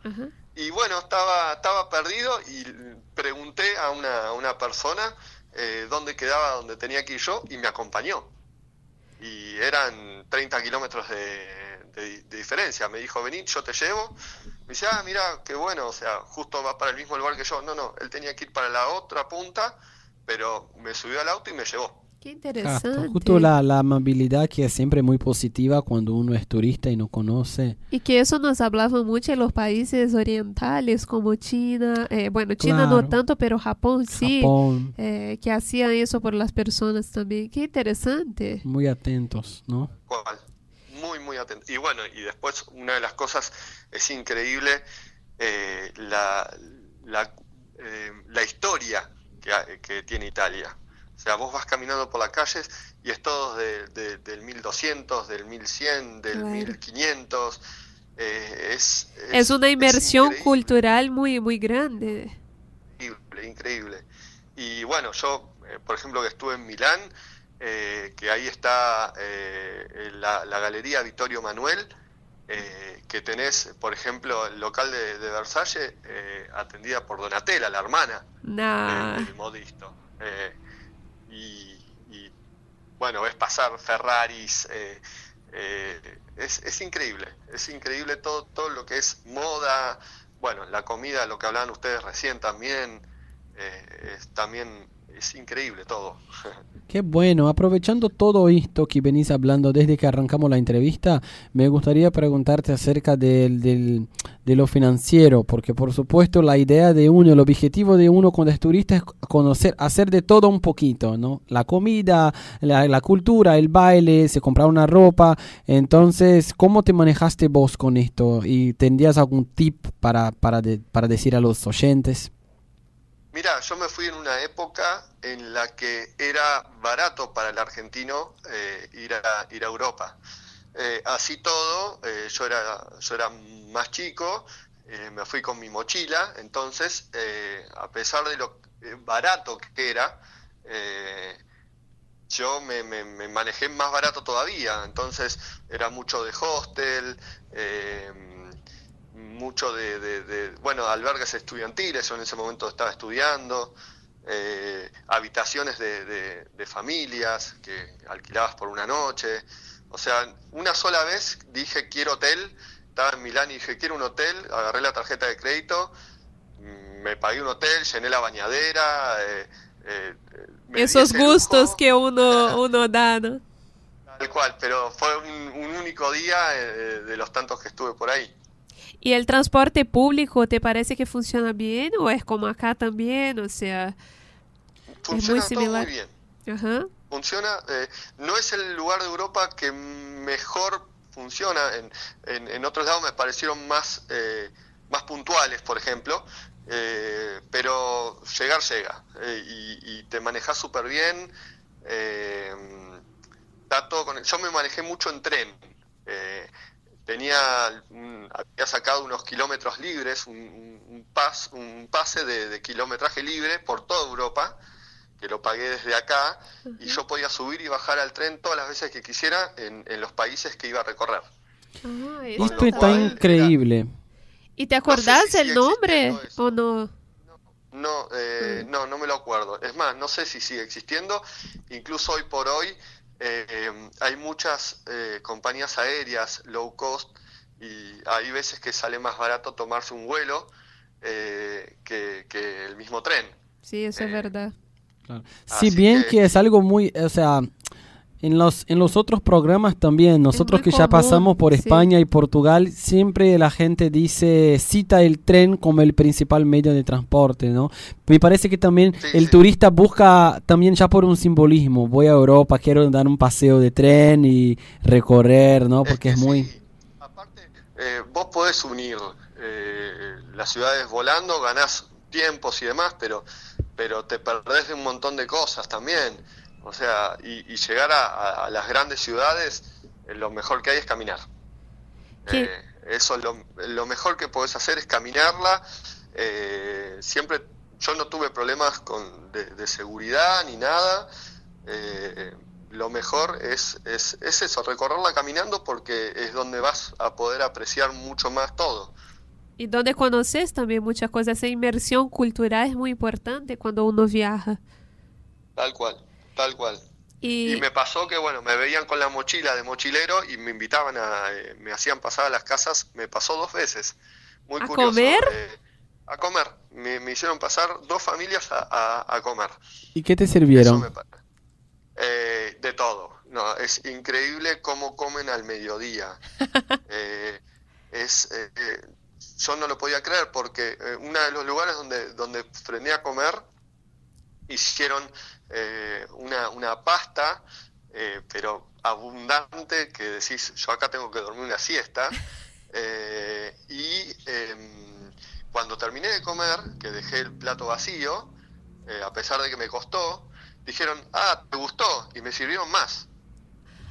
Y bueno, estaba, estaba perdido y pregunté a una, a una persona eh, dónde quedaba, dónde tenía que ir yo y me acompañó. Y eran 30 kilómetros de, diferencia. Me dijo, vení, yo te llevo. Me dice, ah, mira, qué bueno, o sea, justo va para el mismo lugar que yo. No, no, él tenía que ir para la otra punta, pero me subió al auto y me llevó. Qué Exacto, interesante. justo la, la amabilidad que es siempre muy positiva cuando uno es turista y no conoce. Y que eso nos hablaba mucho en los países orientales como China, eh, bueno, China Claro. no tanto, pero Japón sí, Japón. eh, que hacían eso por las personas también. Qué interesante. Muy atentos, ¿no? Muy, muy atento. Y bueno, y después una de las cosas es increíble eh, la, la, eh, la historia que, que tiene Italia. O sea, vos vas caminando por las calles y es todo de- de- del 1200, del 1100, del Claro. 1500. eh, es, Es una inmersión cultural muy, muy grande. increíble, increíble. Y bueno, yo, eh, por ejemplo, que estuve en Milán, eh, que ahí está la, la Galería Vittorio Manuel, que tenés, por ejemplo, el local de, de Versalles, atendida por Donatella, la hermana Nah. del modisto. Eh, y, bueno, ves pasar Ferraris, eh, eh, es, es increíble, es increíble todo, todo lo que es moda, bueno, la comida, lo que hablaban ustedes recién también, eh, es, también es increíble todo. Qué bueno, aprovechando todo esto que venís hablando desde que arrancamos la entrevista, me gustaría preguntarte acerca del, del- de lo financiero, porque por supuesto la idea de uno, el objetivo de uno cuando es turista es conocer, hacer de todo un poquito, ¿no? La comida, la, la cultura, el baile, se comprar una ropa, entonces, ¿cómo te manejaste vos con esto? ¿Y tendrías algún tip para, para, de- para decir a los oyentes? Mira, yo me fui en una época en la que era barato para el argentino eh, ir, a, ir a Europa. Eh, así todo, eh, yo, era, yo era más chico, me fui con mi mochila, entonces, a pesar de lo barato que era, yo me, me- manejé más barato todavía, entonces era mucho de hostel, mucho de, de- de, bueno, albergues estudiantiles, yo en ese momento estaba estudiando, eh, habitaciones de, de- familias que alquilabas por una noche, o sea, una sola vez dije quiero hotel, estaba en Milán y dije quiero un hotel, agarré la tarjeta de crédito, mm, me pagué un hotel, llené la bañadera, eh, eh, Esos lujo. gustos que uno, uno da, ¿no? Tal cual, pero fue un, un único día eh, de los tantos que estuve por ahí. ¿Y el transporte público te parece que funciona bien o es como acá también? O sea, es muy Funciona todo similar. muy bien. Ajá. Funciona, eh, no es el lugar de Europa que mejor funciona. En, en, en otros lados me parecieron más, eh, más puntuales, por ejemplo, eh, pero llegar llega eh, y, y te manejas súper bien. eh, está todo con- yo me manejé mucho en tren. Tenía un- había sacado unos kilómetros libres, un, pas, un pase de, de kilometraje libre por toda Europa, que lo pagué desde acá, y yo podía subir y bajar al tren todas las veces que quisiera en, en los países que iba a recorrer. Ah, Esto está increíble. ¿Y te acordás si el sigue nombre o no? No, eh, Mm. no, no me lo acuerdo. Es más, no sé si sigue existiendo. Incluso hoy por hoy eh, eh, hay muchas eh, compañías aéreas low cost y hay veces que sale más barato tomarse un vuelo eh, que, que el mismo tren. Sí, eso es verdad. Si bien que... es algo muy, o sea, en los, en los otros programas también, nosotros que ya pasamos por sí. España y Portugal, siempre la gente dice, cita el tren como el principal medio de transporte, ¿no? Me parece que también el turista busca también ya por un simbolismo, voy a Europa, quiero dar un paseo de tren y recorrer, ¿no? Porque es, muy... Eh, vos podés unir eh, las ciudades volando, ganás tiempos y demás, pero, pero te perdés de un montón de cosas también. O sea, y, y llegar a, las grandes ciudades, eh, lo mejor que hay es caminar. Eh, eso lo, lo mejor que podés hacer es caminarla. Eh, siempre, yo no tuve problemas con, de, de seguridad ni nada. Eh, lo mejor es, es, es eso, recorrerla caminando porque es donde vas a poder apreciar mucho más todo. Y donde conoces también muchas cosas. Esa inmersión cultural es muy importante cuando uno viaja. Tal cual, tal cual. Y, Y me pasó que, bueno, me veían con la mochila de mochilero y me invitaban a, eh, me hacían pasar a las casas, me pasó dos veces. Muy ¿A curioso. comer? eh, a comer. Me, me hicieron pasar dos familias a, a- a comer. ¿Y qué te sirvieron? Eh, de todo. No, es increíble cómo comen al mediodía. Eh, es, eh, eh, yo no lo podía creer porque eh, uno de los lugares donde, donde frené a comer hicieron eh, una, una pasta, eh, pero abundante, que decís, yo acá tengo que dormir una siesta. Eh, y em, cuando terminé de comer, que dejé el plato vacío, eh, a pesar de que me costó, dijeron, ah, ¿te gustó? Y me sirvieron más.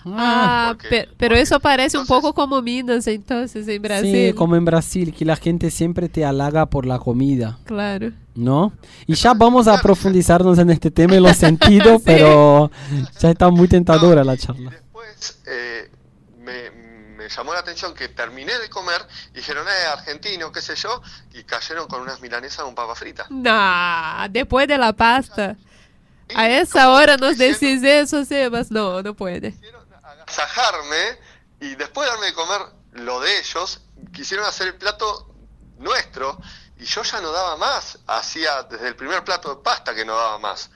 Ah, pe- pero eso parece un poco como Minas entonces en Brasil. Sí, como en Brasil, que la gente siempre te halaga por la comida. Claro. ¿No? Y ya vamos a profundizarnos en este tema y los sentidos, pero ya está muy tentadora la charla. eh, me, me llamó la atención que terminé de comer y dijeron, eh, argentino, qué sé yo, y cayeron con unas milanesas con papa frita. Nah, después de la pasta. A esa hora nos decís eso, Sebas. No, no puede. Sajarme y después de darme de comer lo de ellos, quisieron hacer el plato nuestro y yo ya no daba más. Hacía desde el primer plato de pasta que no daba más.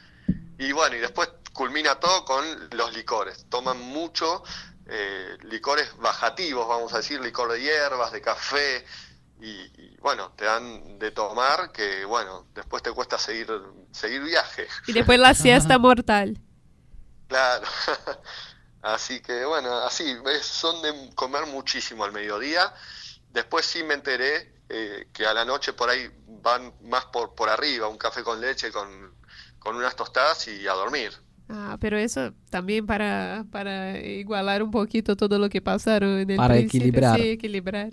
Y bueno, y después culmina todo con los licores. Toman mucho eh, licores bajativos, vamos a decir, licor de hierbas, de café. Y, y, bueno, te dan de tomar que bueno, después te cuesta seguir, seguir viaje. Y después la siesta mortal. Claro. Así que bueno, así, es- son de comer muchísimo al mediodía. Después sí me enteré eh, que a la noche por ahí van más por, por arriba, un café con leche, con, con unas tostadas y a dormir. Ah, pero eso también para, para igualar un poquito todo lo que pasaron en el Para principio. equilibrar. Sí, equilibrar.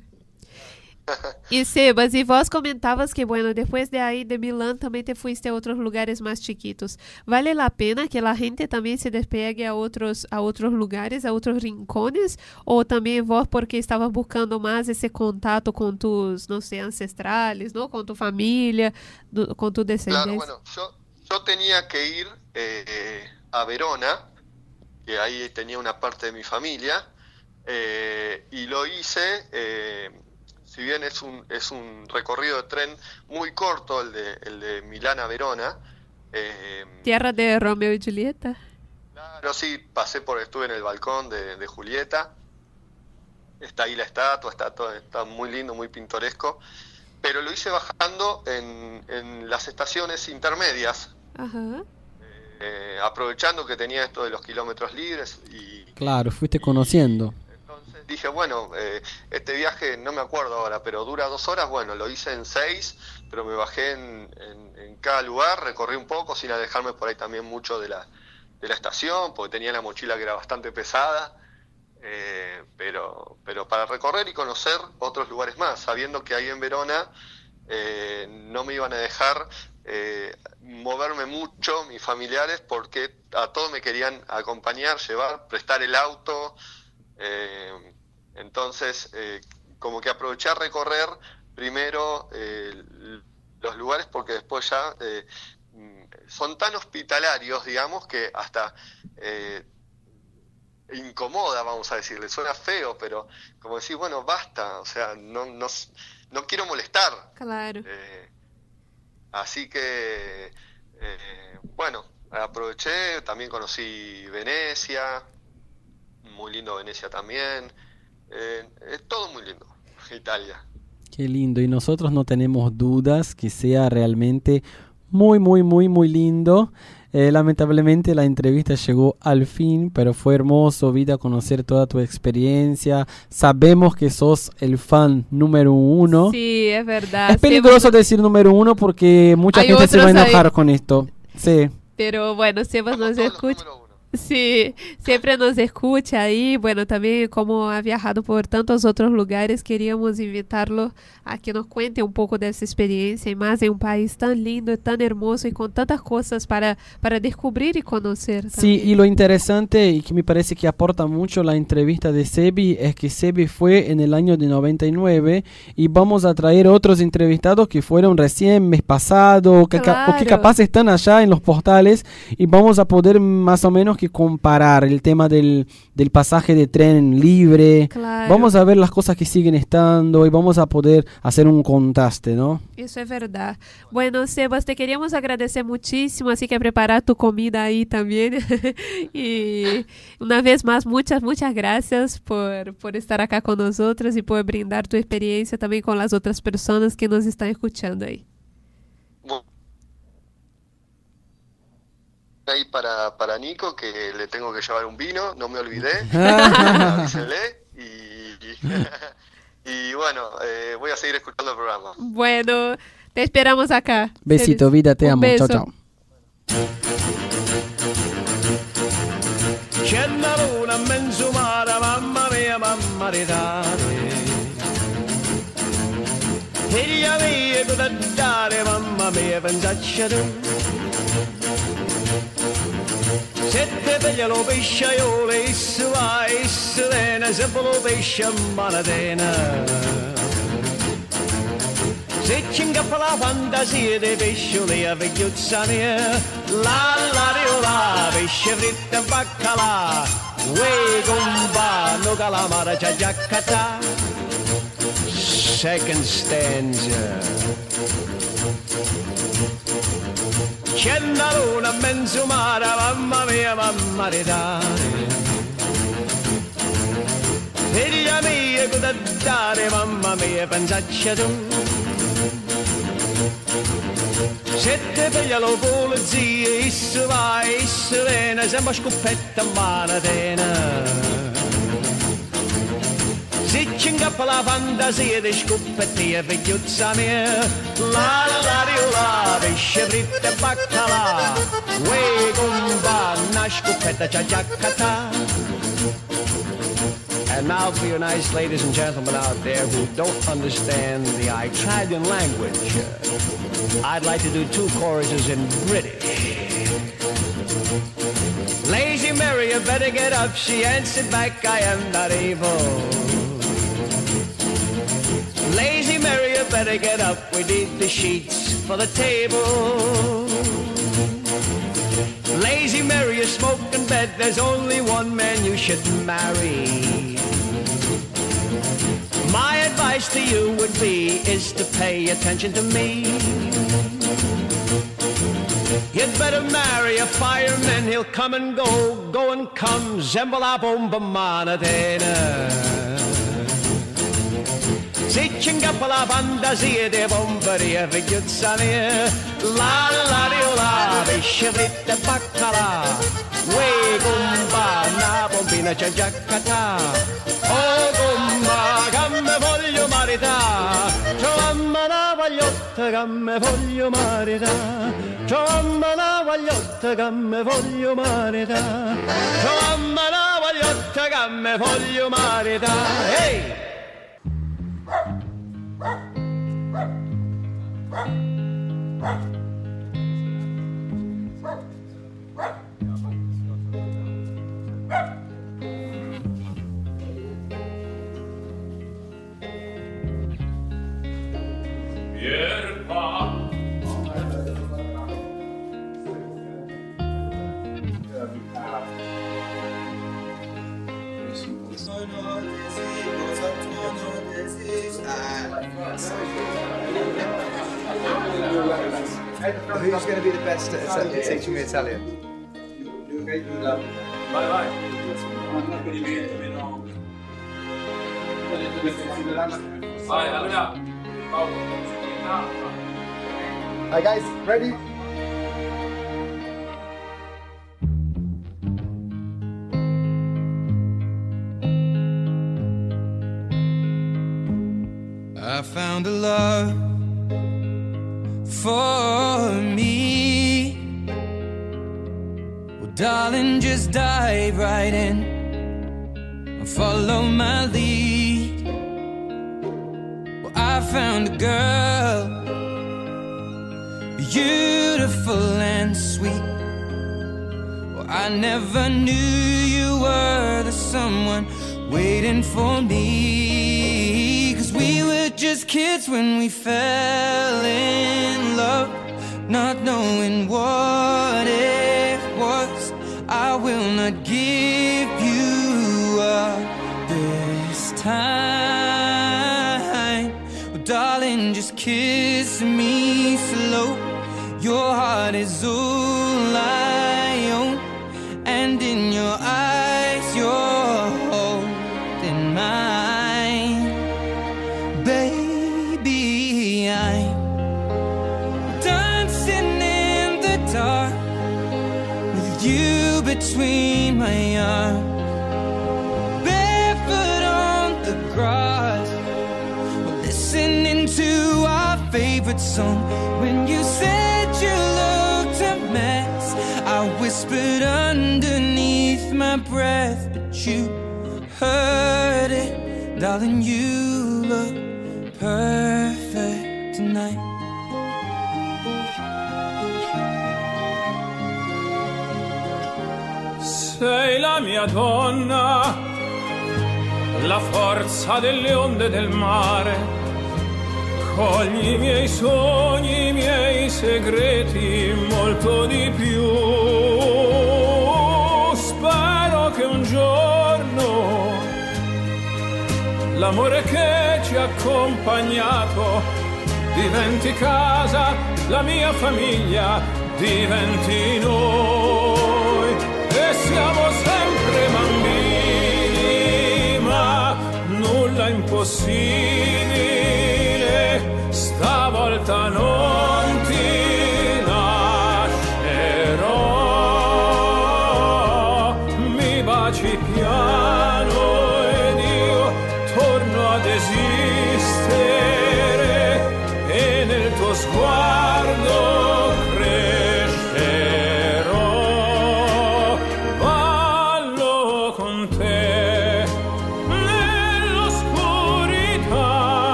E Sebas, e vós comentavas que, bueno, depois de aí de Milão também te fuiste a outros lugares mais chiquitos. Vale a pena que a gente também se despegue a outros, a outros lugares, a outros rincones? Ou também vós porque estavas buscando mais esse contato com tus, não sei, ancestrales, não? Com tu família, com tu descendência? Claro, bueno, tenía que ir eh, a Verona, que ahí tenía una parte de mi familia, eh, y lo hice, eh, si bien es un, es un recorrido de tren muy corto, el de, el de Milán a Verona, eh, Tierra de Romeo e Julieta? Claro, sí, pasé por, estuve en el balcón de, de Julieta. Está ahí la estatua, está todo, está muy lindo, muy pintoresco. Pero lo hice bajando en, en las estaciones intermedias, Ajá. eh, aprovechando que tenía esto de los kilómetros libres y Claro, fuiste conociendo. Dije, bueno, eh, este viaje no me acuerdo ahora, pero dura dos horas, bueno, lo hice en seis, pero me bajé en, en- en cada lugar, recorrí un poco sin alejarme por ahí también mucho de la, de la estación, porque tenía la mochila que era bastante pesada, eh, pero, pero para recorrer y conocer otros lugares más, sabiendo que ahí en Verona eh, no me iban a dejar eh, moverme mucho mis familiares porque a todos me querían acompañar, llevar, prestar el auto. Eh, entonces, eh, como que aproveché a recorrer primero eh, los lugares porque después ya son tan hospitalarios, digamos, que hasta eh, incomoda, vamos a decirle, suena feo, pero como decir, bueno, basta, o sea, no, no, no quiero molestar. Claro. Eh, así que, eh, bueno, aproveché, también conocí Venecia, muy lindo Venecia también, eh, es todo muy lindo, Italia. Qué lindo. Y nosotros no tenemos dudas que sea realmente muy, muy, muy, muy lindo. Eh, lamentablemente la entrevista llegó al fin, pero fue hermoso, Vida, conocer toda tu experiencia. Sabemos que sos el fan número uno. Sí, es verdad. Es peligroso decir número uno porque mucha Hay gente se va a otros ahí. enojar con esto. Sí. Pero bueno, Sebas nos escucha. Sí, siempre nos escucha ahí. Bueno, también como ha viajado por tantos otros lugares, queríamos invitarlo a que nos cuente un poco de esa experiencia y más en un país tan lindo, tan hermoso y con tantas cosas para, para descubrir y conocer. Sí, y lo interesante y que me parece que aporta mucho la entrevista de Sebi es que Sebi fue en el año de 99 y vamos a traer otros entrevistados que fueron recién mes pasado o que, ca- o que Claro. capaz están allá en los postales y vamos a poder más o menos que comparar el tema del, del pasaje de tren libre. Claro. Vamos a ver las cosas que siguen estando y vamos a poder hacer un contraste, ¿no? Eso es verdad. Bueno, Sebas, te queríamos agradecer muchísimo, así que preparar tu comida ahí también. y una vez más, muchas, muchas gracias por, por estar acá con nosotros y por brindar tu experiencia también con las otras personas que nos están escuchando ahí. Ahí para, para Nico, que le tengo que llevar un vino, no me olvidé, avísenle, y, y bueno, eh, voy a seguir escuchando el programa. Bueno, te esperamos acá. Besito, vida, te Un amo. beso. Chao, chao. C'è una luna in mezzo mare, mamma mia, mamma di dare. Figlia mia, cosa dare, mamma mia, pensacci tu. Se te piglia lo pesciaiolo, isso va, isso viene, se lo pesce in manatena. Se ci ingappa la fantasia dei pescioli a vecchiuzza mia, la la dio la, pesce fritto e baccalà, uè gomba, no calamara c'ha già catà. Second stanza. C'è una luna in mezzo mare, mamma mia, mamma di dare. Figlia mia, cosa dare, mamma mia, pensacci tu. Se te piglia lo polizia, isso va, isso viene, sembra scoppetta in manatena. Se ci ingappa la fantasia di scoppetti e vecchiuzza mia, la la la, pesce fritto e baccalà, uè gomba, una scoppetta c'ha già. And now for you nice ladies and gentlemen out there who don't understand the Italian language, I'd like to do two choruses in British. Lazy Mary, you better get up. She answered back, I am not able. Lazy Mary, you better get up. We need the sheets for the table. Lazy Mary, you smoke in bed. There's only one man you should marry. My advice to you would be is to pay attention to me. You'd better marry a fireman, he'll come and go, go and come, zembola Se ci ingappa la fantasia di bomberia vecchiuzza mia, la la di la, pesce fritto e baccalà, uè gomba, una bombina c'è già catà, oh gomba, che me voglio marità, c'ho mamma una vagliotta che me voglio marità, c'ho mamma una vagliotta che me voglio marità, c'ho mamma una vagliotta che me voglio marità, ehi! Pierpa. Marceleta.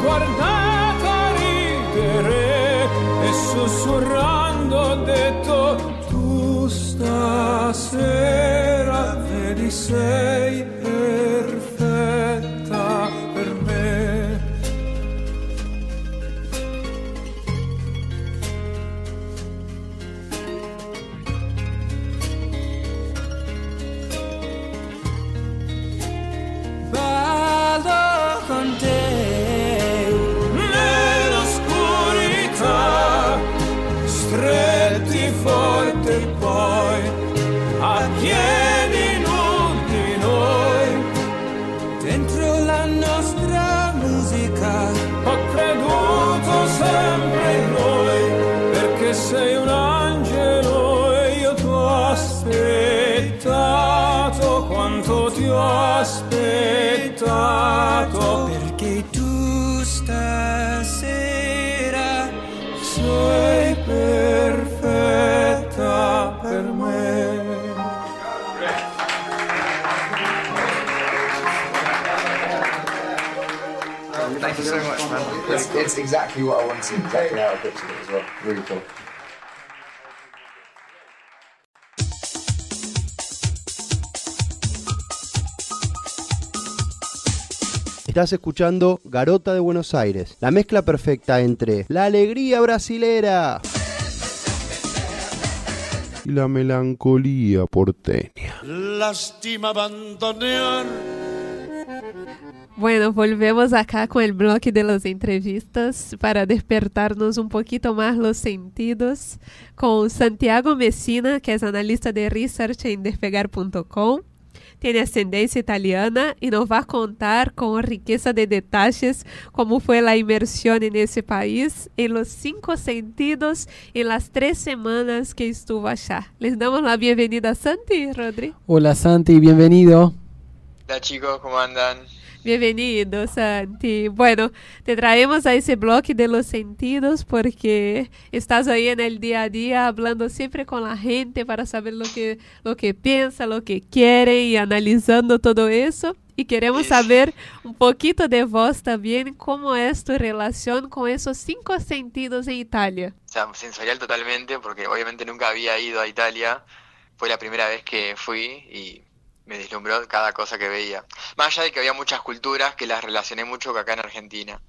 guardata ridere e sussurrando ho detto tu stasera vedi sei it's exactly what I wanted, mm. exactly how I pictured it as well. Really cool. Estás escuchando Garota de Buenos Aires, la mezcla perfecta entre la alegría brasilera y la melancolía porteña. Lástima abandonar Bueno, volvemos acá con el bloque de las entrevistas para despertarnos un poquito más los sentidos con Santiago Messina, que es analista de research en despegar.com. Tiene ascendencia italiana y nos va a contar con riqueza de detalles cómo fue la inmersión en ese país, en los cinco sentidos, en las tres semanas que estuvo allá. Les damos la bienvenida a Santi, Rodri. Hola Santi, bienvenido. Hola chicos, ¿cómo andan? Bienvenido, Santi. Bueno, te traemos a ese bloque de los sentidos porque estás ahí en el día a día hablando siempre con la gente para saber lo que, lo que piensa, lo que quiere y analizando todo eso. Y queremos saber un poquito de vos también, cómo es tu relación con esos cinco sentidos en Italia. O sea, sensorial totalmente, porque obviamente nunca había ido a Italia. Fue la primera vez que fui y me deslumbró cada cosa que veía. Más allá de que había muchas culturas que las relacioné mucho que acá en Argentina.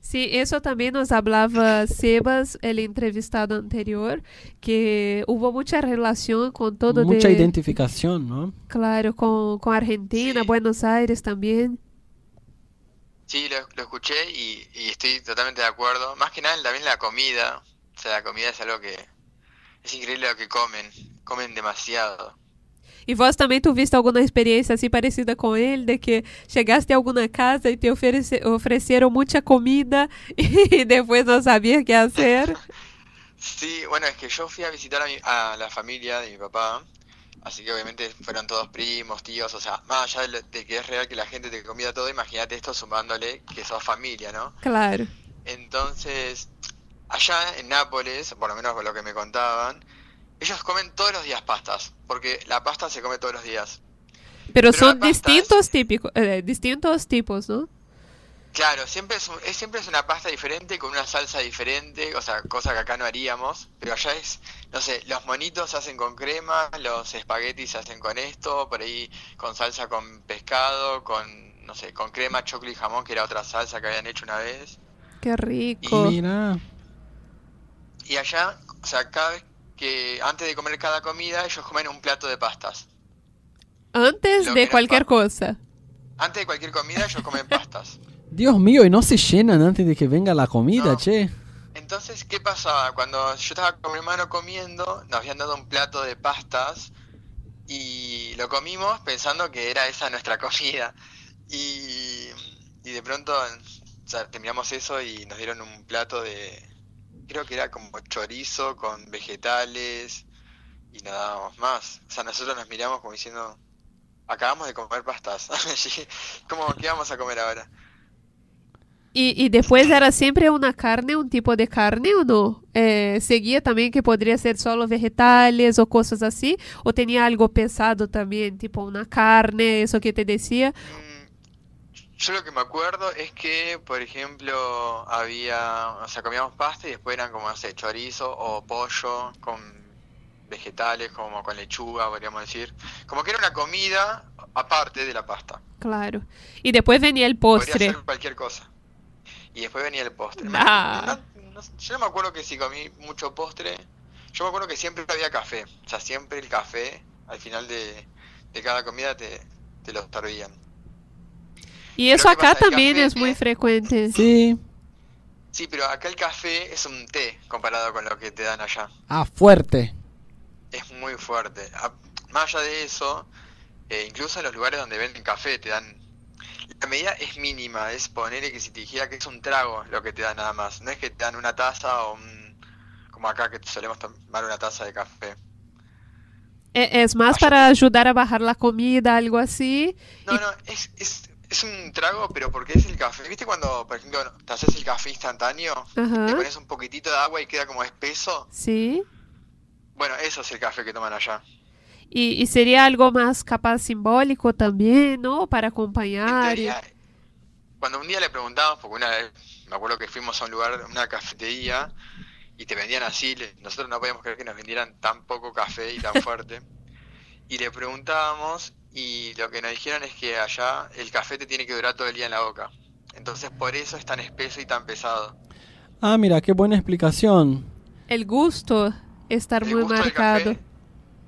Sí, eso también nos hablaba Sebas, el entrevistado anterior, que hubo mucha relación con todo Mucha de... identificación, ¿no? Claro, con, con Argentina, Buenos Aires también. Sí, lo, lo escuché y, y estoy totalmente de acuerdo. Más que nada también la comida. O sea, la comida es algo que... Es increíble lo que comen. Comen demasiado. E vós também tuviste alguma experiência assim parecida com ele, de que chegaste a alguma casa e te oferece, ofereceram muita comida e depois não sabia o que fazer? Sí, bueno, es que yo fui a visitar a, mi- a la familia de mi papá, así que obviamente fueron todos primos, tíos, o sea, más allá de, de que es real que la gente te comida todo, imagínate esto sumándole que sos familia, ¿no? Claro. Entonces, allá en Nápoles, por lo menos por lo que me contaban, ellos comen todos los días pastas, porque la pasta se come todos los días. Pero, pasta distintos, típicos, eh, distintos tipos, não? Claro, siempre es, un- es- siempre es una pasta diferente con una salsa diferente, o sea, cosa que acá no haríamos, pero allá es, no sé, los monitos se hacen con crema, los espaguetis se hacen con esto, por ahí con salsa con pescado, con, no sé, con crema, choclo y jamón, que era otra salsa que habían hecho una vez. Que rico. Mira. Y allá, o sea, cada vez que, antes de comer cada comida, ellos comen un plato de pastas. Antes Lo de era qualquer cosa. Antes de cualquier comida, ellos comen pastas. Dios mío, y no se llenan antes de que venga la comida, che. Entonces, ¿qué pasaba? Cuando yo estaba con mi hermano comiendo, nos habían dado un plato de pastas y lo comimos pensando que era esa nuestra comida. Y, y de pronto o sea, terminamos eso y nos dieron un plato de, creo que era como chorizo con vegetales y no dábamos más. O sea, nosotros nos miramos como diciendo, acabamos de comer pastas. ¿Cómo, ¿Qué vamos a comer ahora? E, e depois era sempre uma carne, um tipo de carne ou não? Eh, seguia também que poderia ser só vegetales ou coisas assim? Ou tinha algo pesado também, tipo uma carne, isso que te decía? Yo lo que me acuerdo es que, por ejemplo, había, o sea, comíamos pasta y después eran como, no sé, chorizo o pollo con vegetales, como con lechuga, podríamos decir. Como que era una comida aparte de la pasta. Claro. E depois venia o Podría postre. ser cualquier cosa. Y después venía el postre. Ah. No- no- yo no me acuerdo que si comí mucho postre. Yo me acuerdo que siempre había café. O sea, siempre el café, al final de, de cada comida, te, te lo servían. E Pero ¿qué acá café é muito frequente. Sí. Sí, pero acá el café es un té comparado con lo que te dan allá. Ah, fuerte. Es muy fuerte. A- Más allá de eso, eh, incluso en los lugares donde venden café te dan... La medida es mínima, es ponerle que si te dijera que es un trago lo que te dan nada más. No es que te dan una taza o un... Como acá que solemos tomar una taza de café. É, é mais para ajudar a bajar a comida, algo assim. No, no, es, es, es un trago, pero porque es el café. ¿Viste cuando, por ejemplo, te haces el café instantáneo? Ajá. Le pones un poquitito de agua y queda como espeso. Sim. Bueno, eso es el café que toman allá. E, e seria algo mais capaz simbólico também, não? Para acompanhar. e- teoría, Cuando un día le preguntamos, porque una vez me acuerdo que fuimos a un lugar, una cafetería, y te vendían así, nosotros no podíamos creer que nos vendieran tan poco café y tan fuerte. y le preguntábamos, y lo que nos dijeron es que allá el café te tiene que durar todo el día en la boca. Entonces por eso es tan espeso y tan pesado. Ah, mira, qué buena explicación. El gusto estar El muy gusto del marcado. café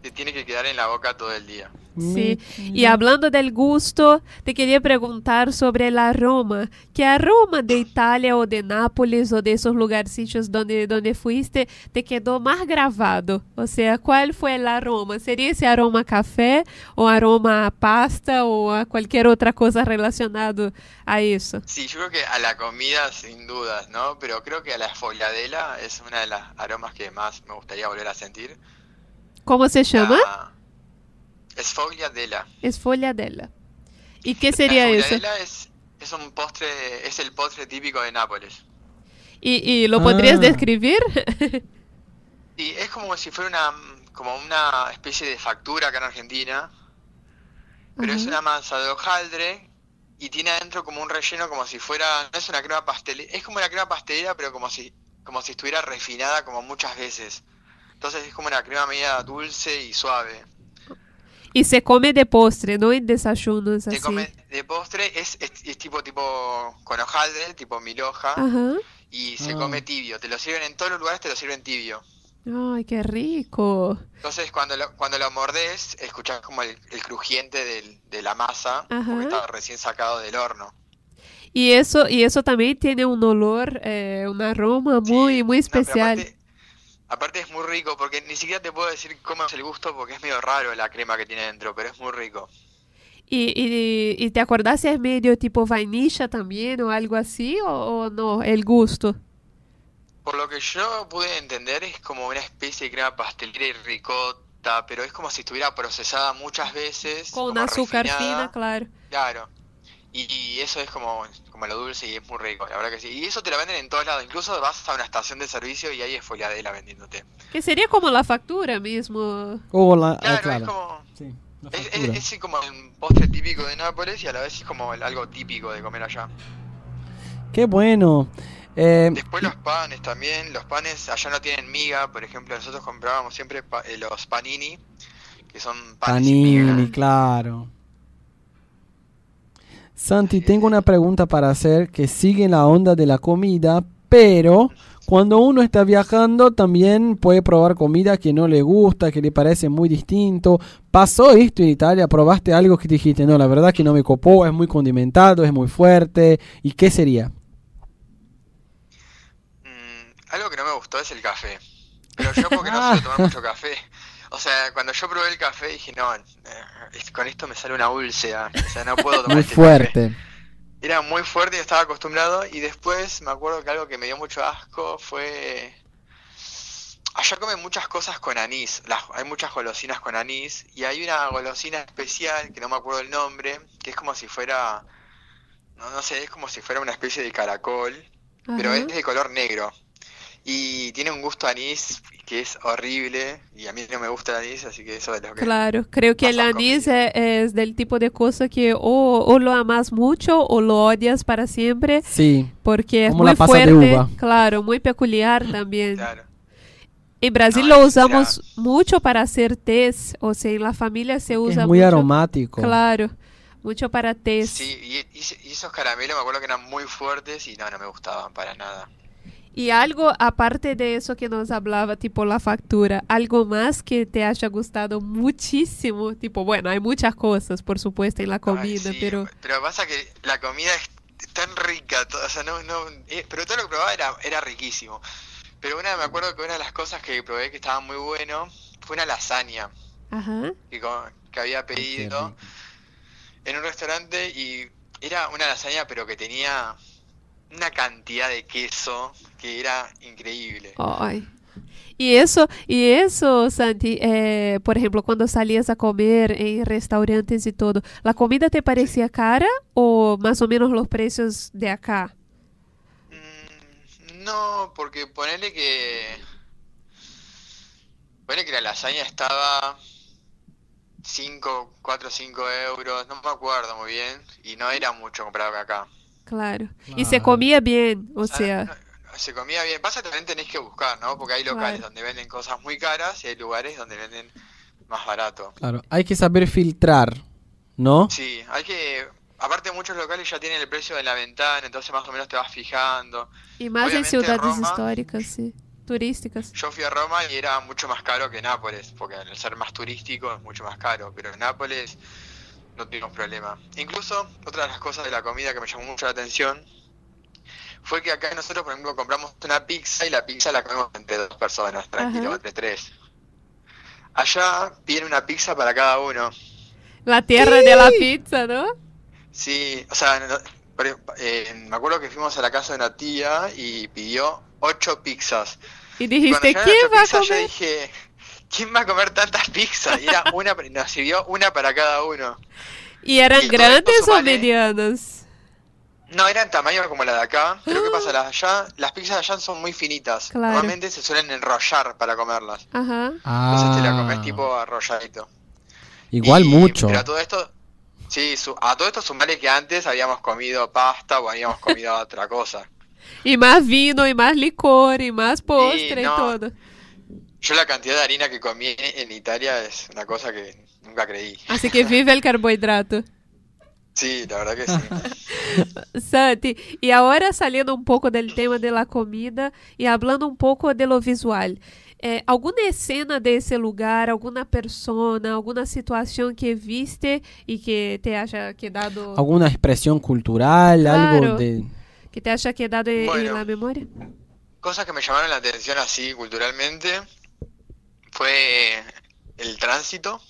te tiene que quedar en la boca todo el día. Sí, y hablando del gusto, te quería preguntar sobre el aroma. ¿Qué aroma de Italia o de Nápoles o de esos lugarcitos donde, donde fuiste te quedó más grabado? O sea, ¿cuál fue el aroma? ¿Sería ese aroma a café o aroma a pasta o a cualquier otra cosa relacionado a eso? Sí, yo creo que a la comida sin dudas, ¿no? Pero creo que a la esfoliadela es una de las aromas que más me gustaría volver a sentir. ¿Cómo se llama? La esfoliadela. Esfoliadela. ¿Y qué sería la eso? es, es un postre, es el postre típico de Nápoles. ¿Y, y lo podrías Ah. describir? Y es como si fuera una, como una especie de factura acá en Argentina, pero es una masa de hojaldre y tiene adentro como un relleno como si fuera, no es una crema pastelera, es como una crema pastelera pero como si, como si estuviera refinada como muchas veces. Entonces es como una crema media dulce y suave. Y se come de postre, no en desayunos Se así. come de postre, es, es, es tipo tipo con hojaldre, tipo mil hoja, Ajá. y se Ah. come tibio. Te lo sirven en todos los lugares, te lo sirven tibio. Ay, qué rico. Entonces cuando lo, cuando lo mordés, escuchás como el, el crujiente del- de la masa, Ajá. porque está recién sacado del horno. Y eso, y eso también tiene un olor, eh, un aroma muy, muy especial. Aparte es muy rico, porque ni siquiera te puedo decir cómo es el gusto, porque es medio raro la crema que tiene dentro, pero es muy rico. ¿Y, y, y te acordás si es medio tipo vainilla también o algo así o, o no? El gusto. Por lo que yo pude entender, es como una especie de crema pastelera y ricota, pero es como si estuviera procesada muchas veces. Con azúcar refinada. fina, claro. Claro. Y, y eso es como, como lo dulce y es muy rico, la verdad que sí. Y eso te lo venden en todos lados, incluso vas a una estación de servicio y ahí es foliadela vendiéndote. Que sería como la factura mismo. Oh, la- ah, Claro, es claro. como... Sí, la Es, factura. es- es como un postre típico de Nápoles y a la vez es como el- algo típico de comer allá. Qué bueno. Eh, Después los panes también, los panes allá no tienen miga, por ejemplo, nosotros comprábamos siempre pa- eh, los panini, que son panes sin miga. Panini, claro. Santi, tengo una pregunta para hacer que sigue en la onda de la comida, pero cuando uno está viajando también puede probar comida que no le gusta, que le parece muy distinto. ¿Pasó esto en Italia? ¿Probaste algo que dijiste, no, la verdad que no me copó, es muy condimentado, es muy fuerte? ¿Y qué sería? Algo que no me gustó es el café. Pero yo porque no suelo tomar mucho café. O sea, cuando yo probé el café dije, no, eh, con esto me sale una úlcera. O sea, no puedo tomar Muy este café. fuerte. Era muy fuerte y estaba acostumbrado. Y después me acuerdo que algo que me dio mucho asco fue... Allá comen muchas cosas con anís. Las, hay muchas golosinas con anís. Y hay una golosina especial, que no me acuerdo el nombre, que es como si fuera... No, no sé, es como si fuera una especie de caracol. Pero Ajá. es de color negro. Y tiene un gusto a anís que es horrible. Y a mí no me gusta el anís, así que eso es lo que... Claro, creo que el anís es, es del tipo de cosa que o, o lo amas mucho o lo odias para siempre. Sí. Porque es muy fuerte, claro, muy peculiar también. Claro. En Brasil lo usamos mucho para hacer tés, o sea, en la familia se usa Es muy mucho- aromático. Claro, mucho para tés. Sí, y- y esos caramelos me acuerdo que eran muy fuertes y no, no me gustaban para nada. Y algo aparte de eso que nos hablaba, tipo la factura, algo más que te haya gustado muchísimo, tipo, bueno, hay muchas cosas, por supuesto, en la comida, pero Pero pasa que la comida es tan rica, o sea, no, no, eh, pero todo lo que probaba era, era riquísimo. Pero una, me acuerdo que una de las cosas que probé que estaba muy bueno fue una lasaña ajá. que, que había pedido en un restaurante y era una lasaña pero que tenía una cantidad de queso que era increíble. Ay. Y eso, y eso, Santi, eh, por ejemplo, cuando salías a comer en restaurantes y todo, ¿la comida te parecía cara o más o menos los precios de acá? No, porque ponele que. Ponele que la lasaña estaba 5, 4, 5 euros, no me acuerdo muy bien, y no era mucho comparado con acá. Claro. Y se comía bien, o sea, Se comía bien. Pasa que también tenés que buscar, ¿no? Porque hay locales Claro. donde venden cosas muy caras y hay lugares donde venden más barato. Claro, hay que saber filtrar. ¿no? Sí, hay que... Aparte muchos locales ya tienen el precio en la ventana, entonces más o menos te vas fijando. Mais em Obviamente, cidades Roma- históricas, sim. Turísticas. Yo fui a Roma y era mucho más caro que Nápoles, porque al ser más turístico es mucho más caro, pero en Nápoles no tuvimos problema. Incluso, otra de las cosas de la comida que me llamó mucho la atención fue que acá nosotros, por ejemplo, compramos una pizza y la pizza la comemos entre dos personas, tranquilo, Ajá. entre tres. Allá piden una pizza para cada uno. La tierra de la pizza, ¿no? Sí, o sea, no- pero, eh, me acuerdo que fuimos a la casa de una tía y pidió ocho pizzas. Y dijiste, llegaron ¿quién las va a pizzas, Yo comer? dije, ¿quién va a comer tantas pizzas? Y era una, nos sirvió una para cada uno. ¿Y eran Y grandes o medianas? No, eran tamaño como la de acá, pero ¿qué pasa? Las, allá, las pizzas de allá son muy finitas. Claro. Normalmente se suelen enrollar para comerlas. Ajá. Entonces te la Ah, comes tipo arrolladito. igual Y- mucho. Pero a todo esto, sí, su- a todo esto sumale que antes habíamos comido pasta o habíamos comido otra cosa. E mais vino, e mais licor, e mais postre, no. todo. Yo la cantidad de harina que comí en Italia es una cosa que nunca creí. Así que vive el carbohidrato. Sí, la verdad que sí. Santi, e agora saindo um pouco do tema da comida e falando um pouco de lo visual. Eh, alguma escena desse lugar, alguma persona, alguma situação que viste e que te haya quedado ¿Alguna expresión cultural? Claro. Algo de... que te haya quedado en, en Bueno. la memoria? Cosas que me llamaron la atención así culturalmente fue el tránsito.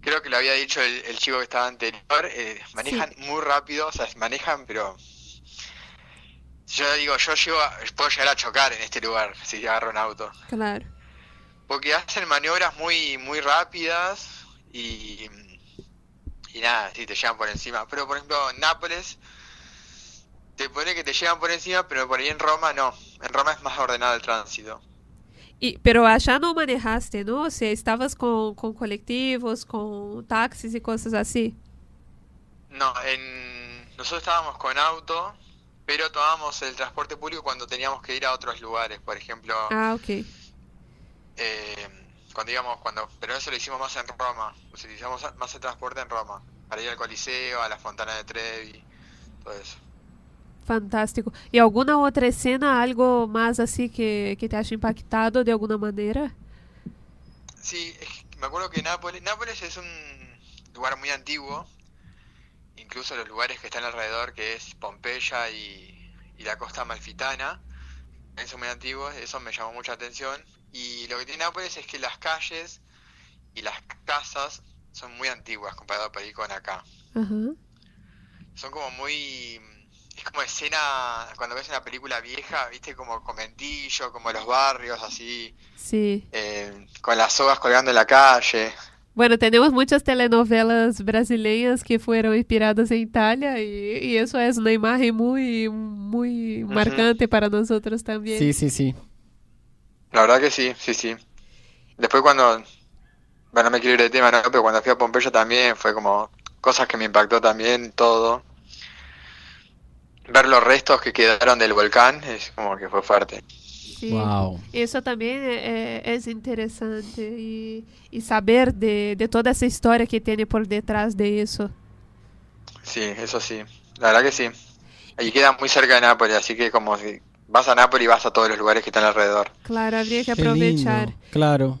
Creo que lo había dicho el, el chico que estaba anterior. eh, manejan muy rápido, o sea, manejan, pero. Yo digo, yo llego a- puedo llegar a chocar en este lugar si agarro un auto. Claro. Porque hacen maniobras muy muy rápidas y. Y nada, sí, te llevan por encima. Pero por ejemplo, en Nápoles. Te pone que te llevan por encima, pero por ahí en Roma no. En Roma es más ordenado el tránsito. E, pero allá não manejaste, não? Ou seja, estavas com, com coletivos, com táxis e coisas assim? No, en... nosotros estábamos con auto, pero tomábamos el transporte público cuando teníamos que ir a otros lugares. Por ejemplo, Ah, ok. eh, cuando íbamos, cuando, pero eso lo hicimos más en Roma. Utilizamos más el transporte en Roma. Para ir al Coliseo, a la Fontana de Trevi, todo eso. Fantástico. E alguma outra cena, algo mais assim que, que te acha impactado de alguma maneira? Sí, es que me acuerdo que Nápoles, Nápoles es un lugar muy antiguo, incluso los lugares que están alrededor, que es Pompeya y, y la costa malfitana, son muy antiguos, eso me llamó mucha atención. Y lo que tiene Nápoles es que las calles y las casas son muy antiguas comparado ahí con acá. Aham. Son como muy... Es como escena, cuando ves una película vieja, viste, como conventillo, como los barrios, así, Sim. eh, con las sogas colgando en la calle. Bueno, temos muitas telenovelas brasileiras que foram inspiradas em Itália e, e isso é uma imagem muito, muito marcante para nós outros também. Sí, sí, sí. La verdad que sí, sí, sí. Después cuando, bueno, no me quiero ir de tema, ¿no? Pero cuando fui a Pompeya también fue como cosas que me impactó también todo. Ver los restos que quedaron del volcán es como que fue fuerte. Sim. Wow. Isso também é, é, é interessante e, e saber de, de toda essa história que tem por detrás de isso. Sí, eso sí. La verdad que sí. Y queda muy cerca de Nápoles, así que como si vas a Nápoles vas a todos los lugares que están alrededor. Claro, habría que aprovechar. Claro.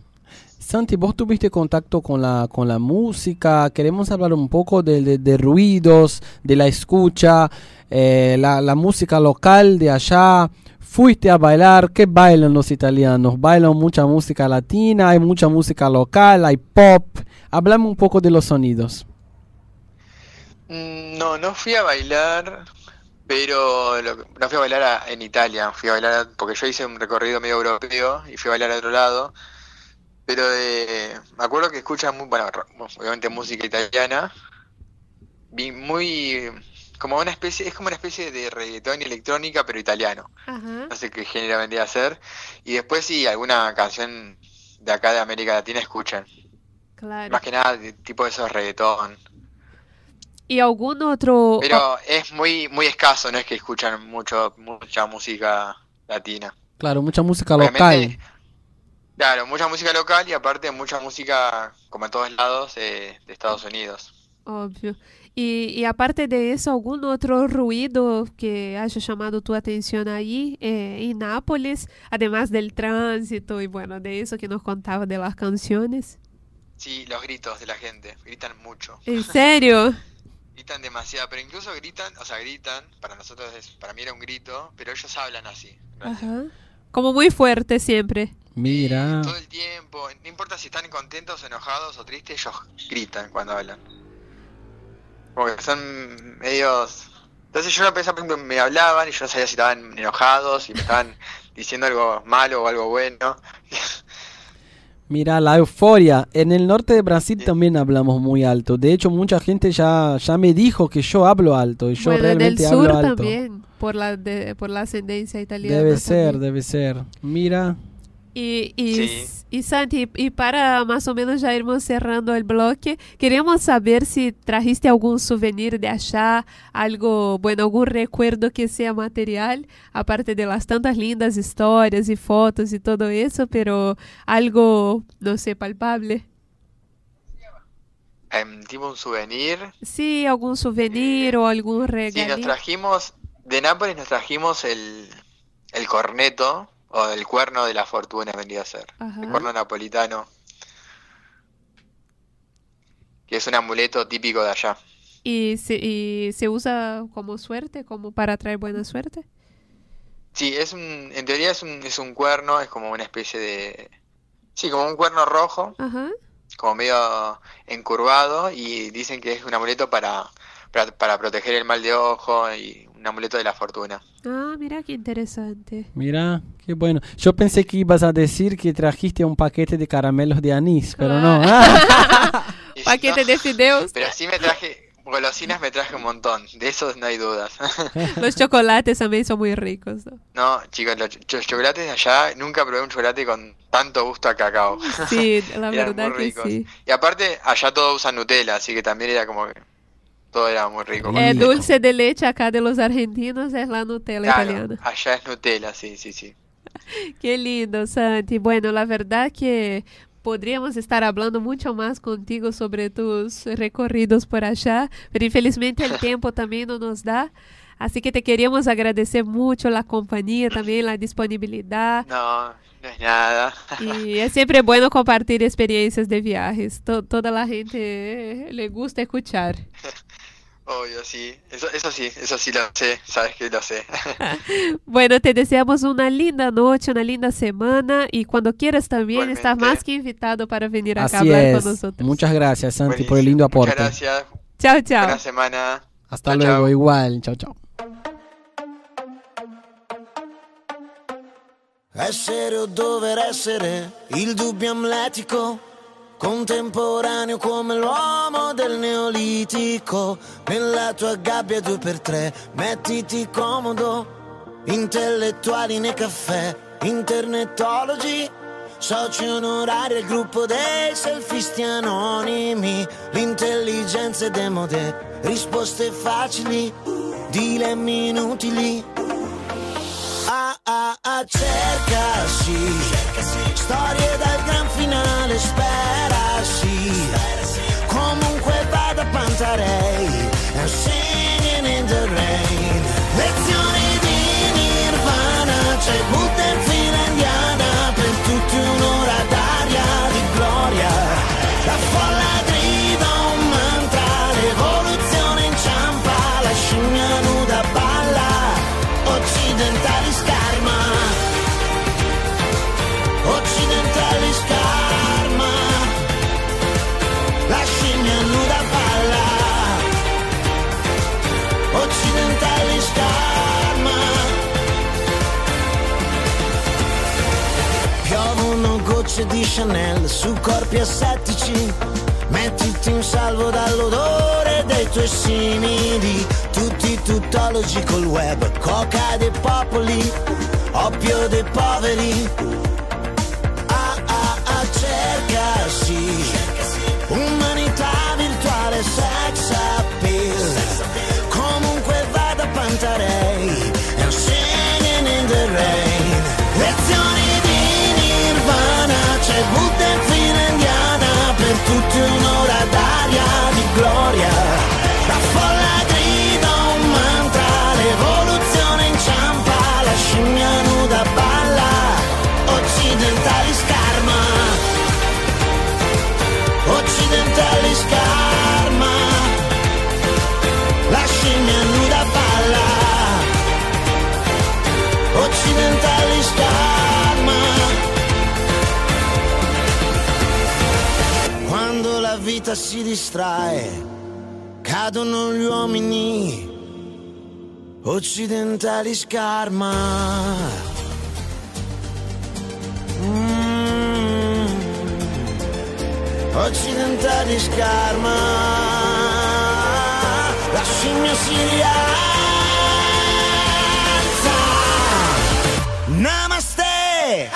Santi, vos tuviste contacto con la, con la música. Queremos hablar un poco de, de- de ruidos, de la escucha, eh, la, la música local de allá. Fuiste a bailar. ¿Qué bailan los italianos? Bailan mucha música latina, hay mucha música local, hay pop. Hablame un poco de los sonidos. Mm, No, no fui a bailar, pero no fui a bailar a- en Italia, fui a bailar porque yo hice un recorrido medio europeo y fui a bailar a otro lado. Pero de, me acuerdo que escuchan muy, bueno, obviamente música italiana, muy como una especie, es como una especie de reggaetón y electrónica, pero italiano. Ajá. No sé qué género vendría a ser. Y después sí, alguna canción de acá de América Latina escuchan. Claro. Más que nada de tipo de esos reggaetón. E algum outro. Pero es muy muy escaso, no es que escuchan mucho mucha música latina. Claro, mucha música Obviamente, local. Claro, mucha música local y aparte mucha música, como en todos lados, eh, de Estados Unidos. Óbvio. E, e aparte de isso, algum outro ruído que haya chamado tu atenção aí eh, em Nápoles, además del tránsito e bueno, de isso que nos contava de las canciones? Sí, los gritos de la gente, gritan mucho. ¿En serio? gritan demasiado, pero incluso gritan, o sea, gritan, para nosotros, es, para mí era un grito, pero ellos hablan así. Ajá. Como muy fuerte siempre. Mira. Todo el tiempo, no importa si están contentos, enojados o tristes, ellos gritan cuando hablan. Como que son medios... Entonces yo no pensaba, por ejemplo, me hablaban y yo no sabía si estaban enojados, si me estaban diciendo algo malo o algo bueno. Mira, la euforia. En el norte de Brasil también hablamos muy alto. De hecho, mucha gente ya, ya me dijo que yo hablo alto. Y yo bueno, realmente sur hablo alto. también, por la, de, por la ascendencia italiana. Debe ser, también. debe ser. Mira. E, e, Sim. e Santi, e para mais ou menos já irmos cerrando o bloque, queríamos saber se trajiste algum souvenir de achar, algo, bueno, algum recuerdo que seja material, aparte de las tantas lindas histórias e fotos e todo isso, pero algo, não sei, palpable. Em, tipo un souvenir. Sí, algum souvenir ou algum Sí, nos trajimos, de Nápoles nos trajimos el, el corneto, o el cuerno de la fortuna vendría a ser. Ajá. El cuerno napolitano. Que es un amuleto típico de allá. E se, e se usa como suerte, como para traer buena suerte. Sí, es un, en teoría es un, es un cuerno, es como una especie de... Sí, como un cuerno rojo, Ajá. como medio encurvado, y dicen que es un amuleto para, para, para proteger el mal de ojo y un amuleto de la fortuna. Ah, mira que interessante. Mira, qué bueno. Yo pensé que ibas a decir que trajiste un paquete de caramelos de anís, pero no. Paquete de fideos. Pero sí me traje, golosinas me traje un montón, de eso no hay dudas. Los chocolates también son muy ricos. ¿no? No, chicos, los ch- los chocolates de allá, nunca probé un chocolate con tanto gusto a cacao. Sí, la verdad muy que ricos. sí. Y aparte, allá todos usan Nutella, así que también era como que todo era muy rico. Eh, dulce de leche acá de los argentinos es la Nutella Claro, italiana. allá es Nutella, sí, sí, sí. Qué lindo, Santi. Bueno, la verdad que podríamos estar hablando mucho más contigo sobre tus recorridos por allá, pero infelizmente el tiempo también no nos da. Así que te queríamos agradecer mucho la compañía, también la disponibilidad. No, no es nada. Y es siempre bueno compartir experiencias de viajes. To- toda la gente le gusta escuchar. Obvio, sí. Eso, eso sí, eso sí lo sé, sabes que lo sé. Bueno, te deseamos una linda noche, una linda semana y cuando quieras también estás más que invitado para venir acá a hablar es. con nosotros. Muchas gracias, Santi, por el lindo Muchas aporte. gracias. Chao, chao. Buena semana. Hasta luego, igual. Chao, chao. Essere o dover essere il dubbio amletico, contemporaneo come l'uomo del neolitico. Nella tua gabbia due per tre, mettiti comodo, intellettuali nei caffè, internetologi. Soci onorari al gruppo dei selfisti anonimi, l'intelligenza è demode, risposte facili, dilemmi inutili. Ah cercasi Storie dal gran finale Sperasi Comunque vada Pantarei And singing in the rain. Lezioni di Nirvana C'è di Chanel su corpi assettici. Mettiti in salvo dall'odore dei tuoi simili. Tutti tuttologi col web Coca dei popoli Oppio dei poveri volta si distrae, cadono gli uomini occidentali scarma. Mm. Occidentali scarma, la scimmia si rialza. Namaste,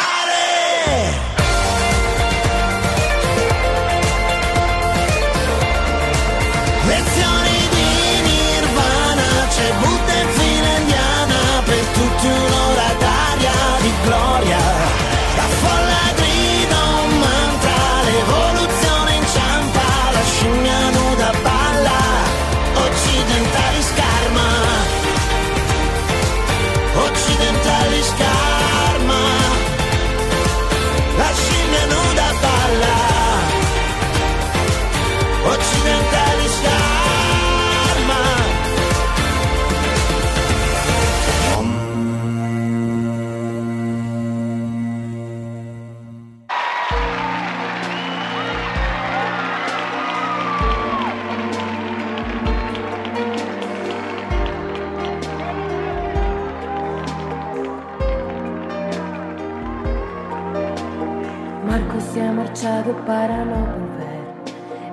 para no volver.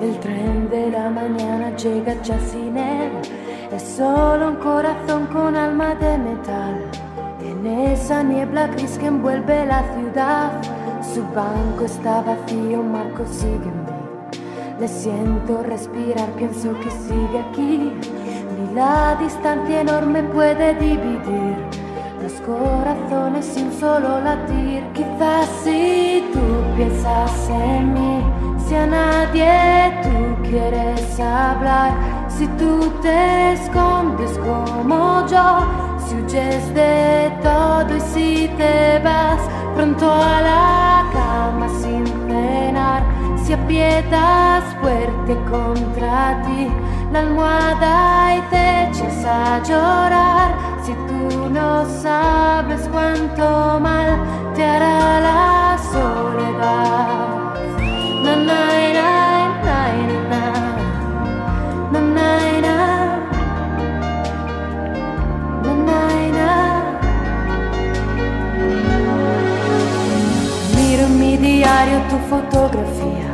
El tren de la mañana llega ya sin él. Es solo un corazón con alma de metal. En esa niebla gris que envuelve la ciudad, su banco está vacío, Marco sigue en. Le siento respirar, pienso que sigue aquí. Ni la distancia enorme puede dividir los corazones sin solo latir. Quizás tú piensas en mí, si a nadie tú quieres hablar, si tú te escondes como yo, si huyes de todo y si te vas pronto a la cama sin cenar, si aprietas fuerte contra ti la almohada y te echas a llorar, si tú no sabes cuánto mal hará la soledad. Na, na, na, na. Miro mi diario tu fotografía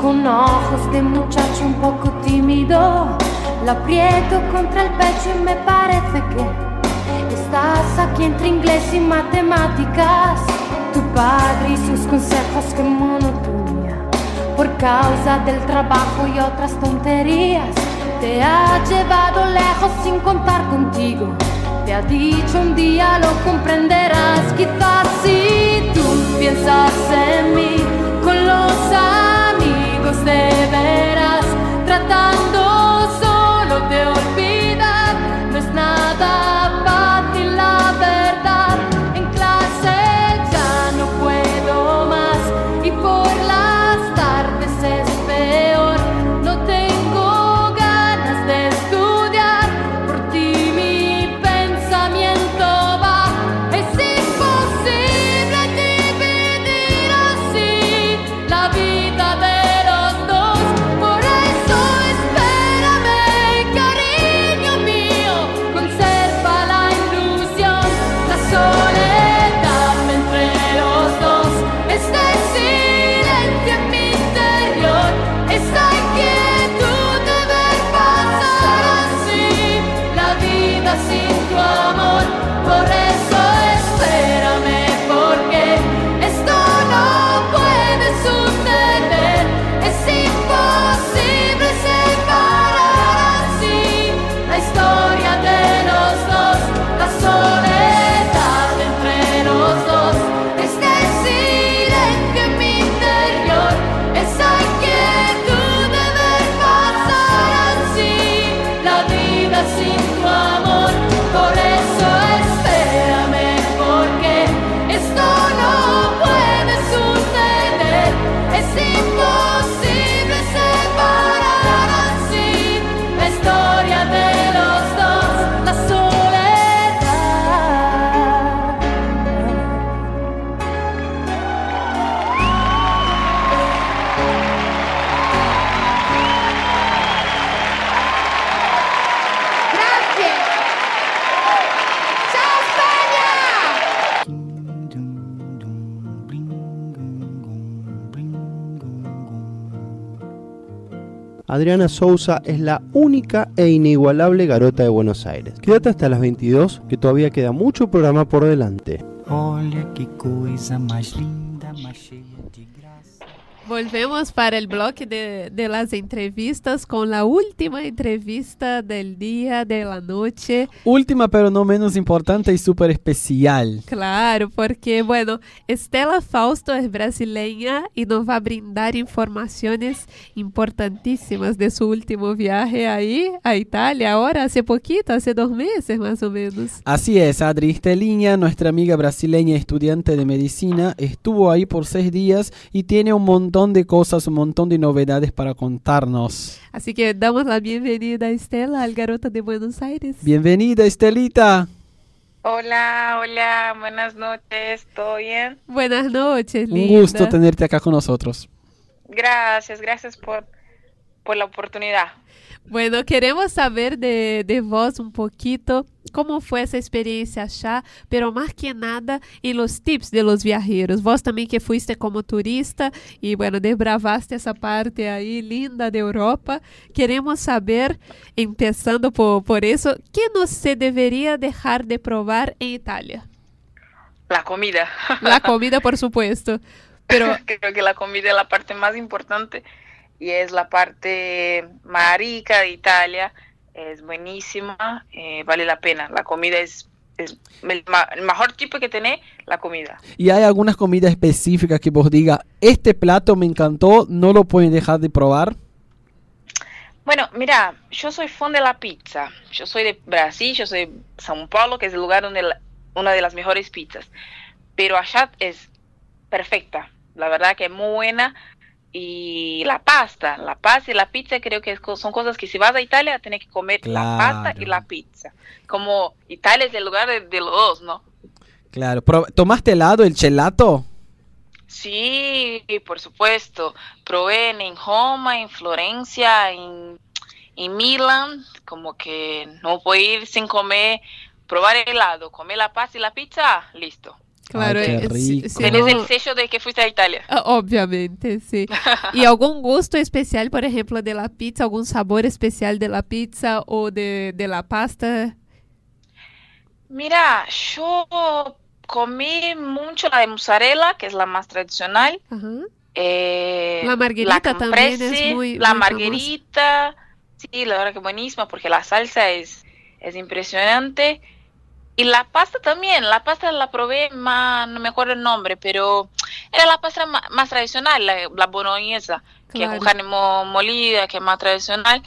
con ojos de muchacho un poco tímido. La aprieto contra el pecho y me parece que estás aquí entre inglés y matemáticas. Tu padre y sus consejos, que monotonía. Por causa del trabajo y otras tonterías, te ha llevado lejos sin contar contigo. Te ha dicho un día lo comprenderás, quizás si tú piensas en mí con los amigos de veras, tratando solo de olvidar, Adriana Souza es la única e inigualable garota de Buenos Aires. Quédate hasta las 22, que todavía queda mucho programa por delante. Volvemos para el bloque de, de las entrevistas con la última entrevista del día, de la noche. Última, pero no menos importante y súper especial. Claro, porque, bueno, Estela Fausto es brasileña y nos va a brindar informaciones importantísimas de su último viaje ahí a Italia, ahora hace poquito, hace dos meses más o menos. Así es, Adri Esteliña, nuestra amiga brasileña estudiante de medicina, estuvo ahí por seis días y tiene un montón de cosas, un montón de novedades para contarnos. Así que damos la bienvenida a Estela, al Garota de Buenos Aires. Bienvenida, Estelita. Hola, hola, buenas noches, ¿todo bien? Buenas noches, Un linda. gusto tenerte acá con nosotros. Gracias, gracias por, por la oportunidad. Bueno, queremos saber de, de vos un poquito cómo fue esa experiencia allá, pero más que nada y los tips de los viajeros. Vos también que fuiste como turista y bueno, desbravaste esa parte ahí linda de Europa. Queremos saber, empezando por, por eso, ¿qué no se debería dejar de probar en Italia? La comida. La comida, por supuesto. Pero Creo que la comida es la parte más importante y es la parte más rica de Italia. Es buenísima, eh, vale la pena. La comida es, es el, ma- el mejor tipo que tiene la comida. ¿Y hay algunas comidas específicas que vos diga, este plato me encantó, no lo pueden dejar de probar? Bueno, mira, yo soy fan de la pizza. Yo soy de Brasil, yo soy de São Paulo, que es el lugar donde la- una de las mejores pizzas. Pero allá es perfecta. La verdad que es muy buena. Y la pasta, la pasta y la pizza creo que son cosas que si vas a Italia tienes que comer la pasta y la pizza. Como Italia es el lugar de, de los dos, ¿no? Claro. ¿Tomaste helado, el gelato? Sí, por supuesto. Probé en Roma, en Florencia, en, en Milán, como que no puedo ir sin comer, probar el helado, comer la pasta y la pizza, listo. Claro, Ay, qué eh, si- rico. si Tienes no- el sello de que fuiste a Italia. Ah, Obviamente, sí. ¿Y algún gusto especial, por ejemplo, de la pizza? ¿Algún sabor especial de la pizza o de, de la pasta? Mira, yo comí mucho la de mozzarella, que es la más tradicional. Eh, La margherita también es muy- La muy margherita, sí, la verdad que buenísima porque la salsa es, es impresionante. Y la pasta también, la pasta la probé más, no me acuerdo el nombre, pero era la pasta más, tradicional, la, la boloñesa, que es con Claro. carne mo- molida, que es más tradicional.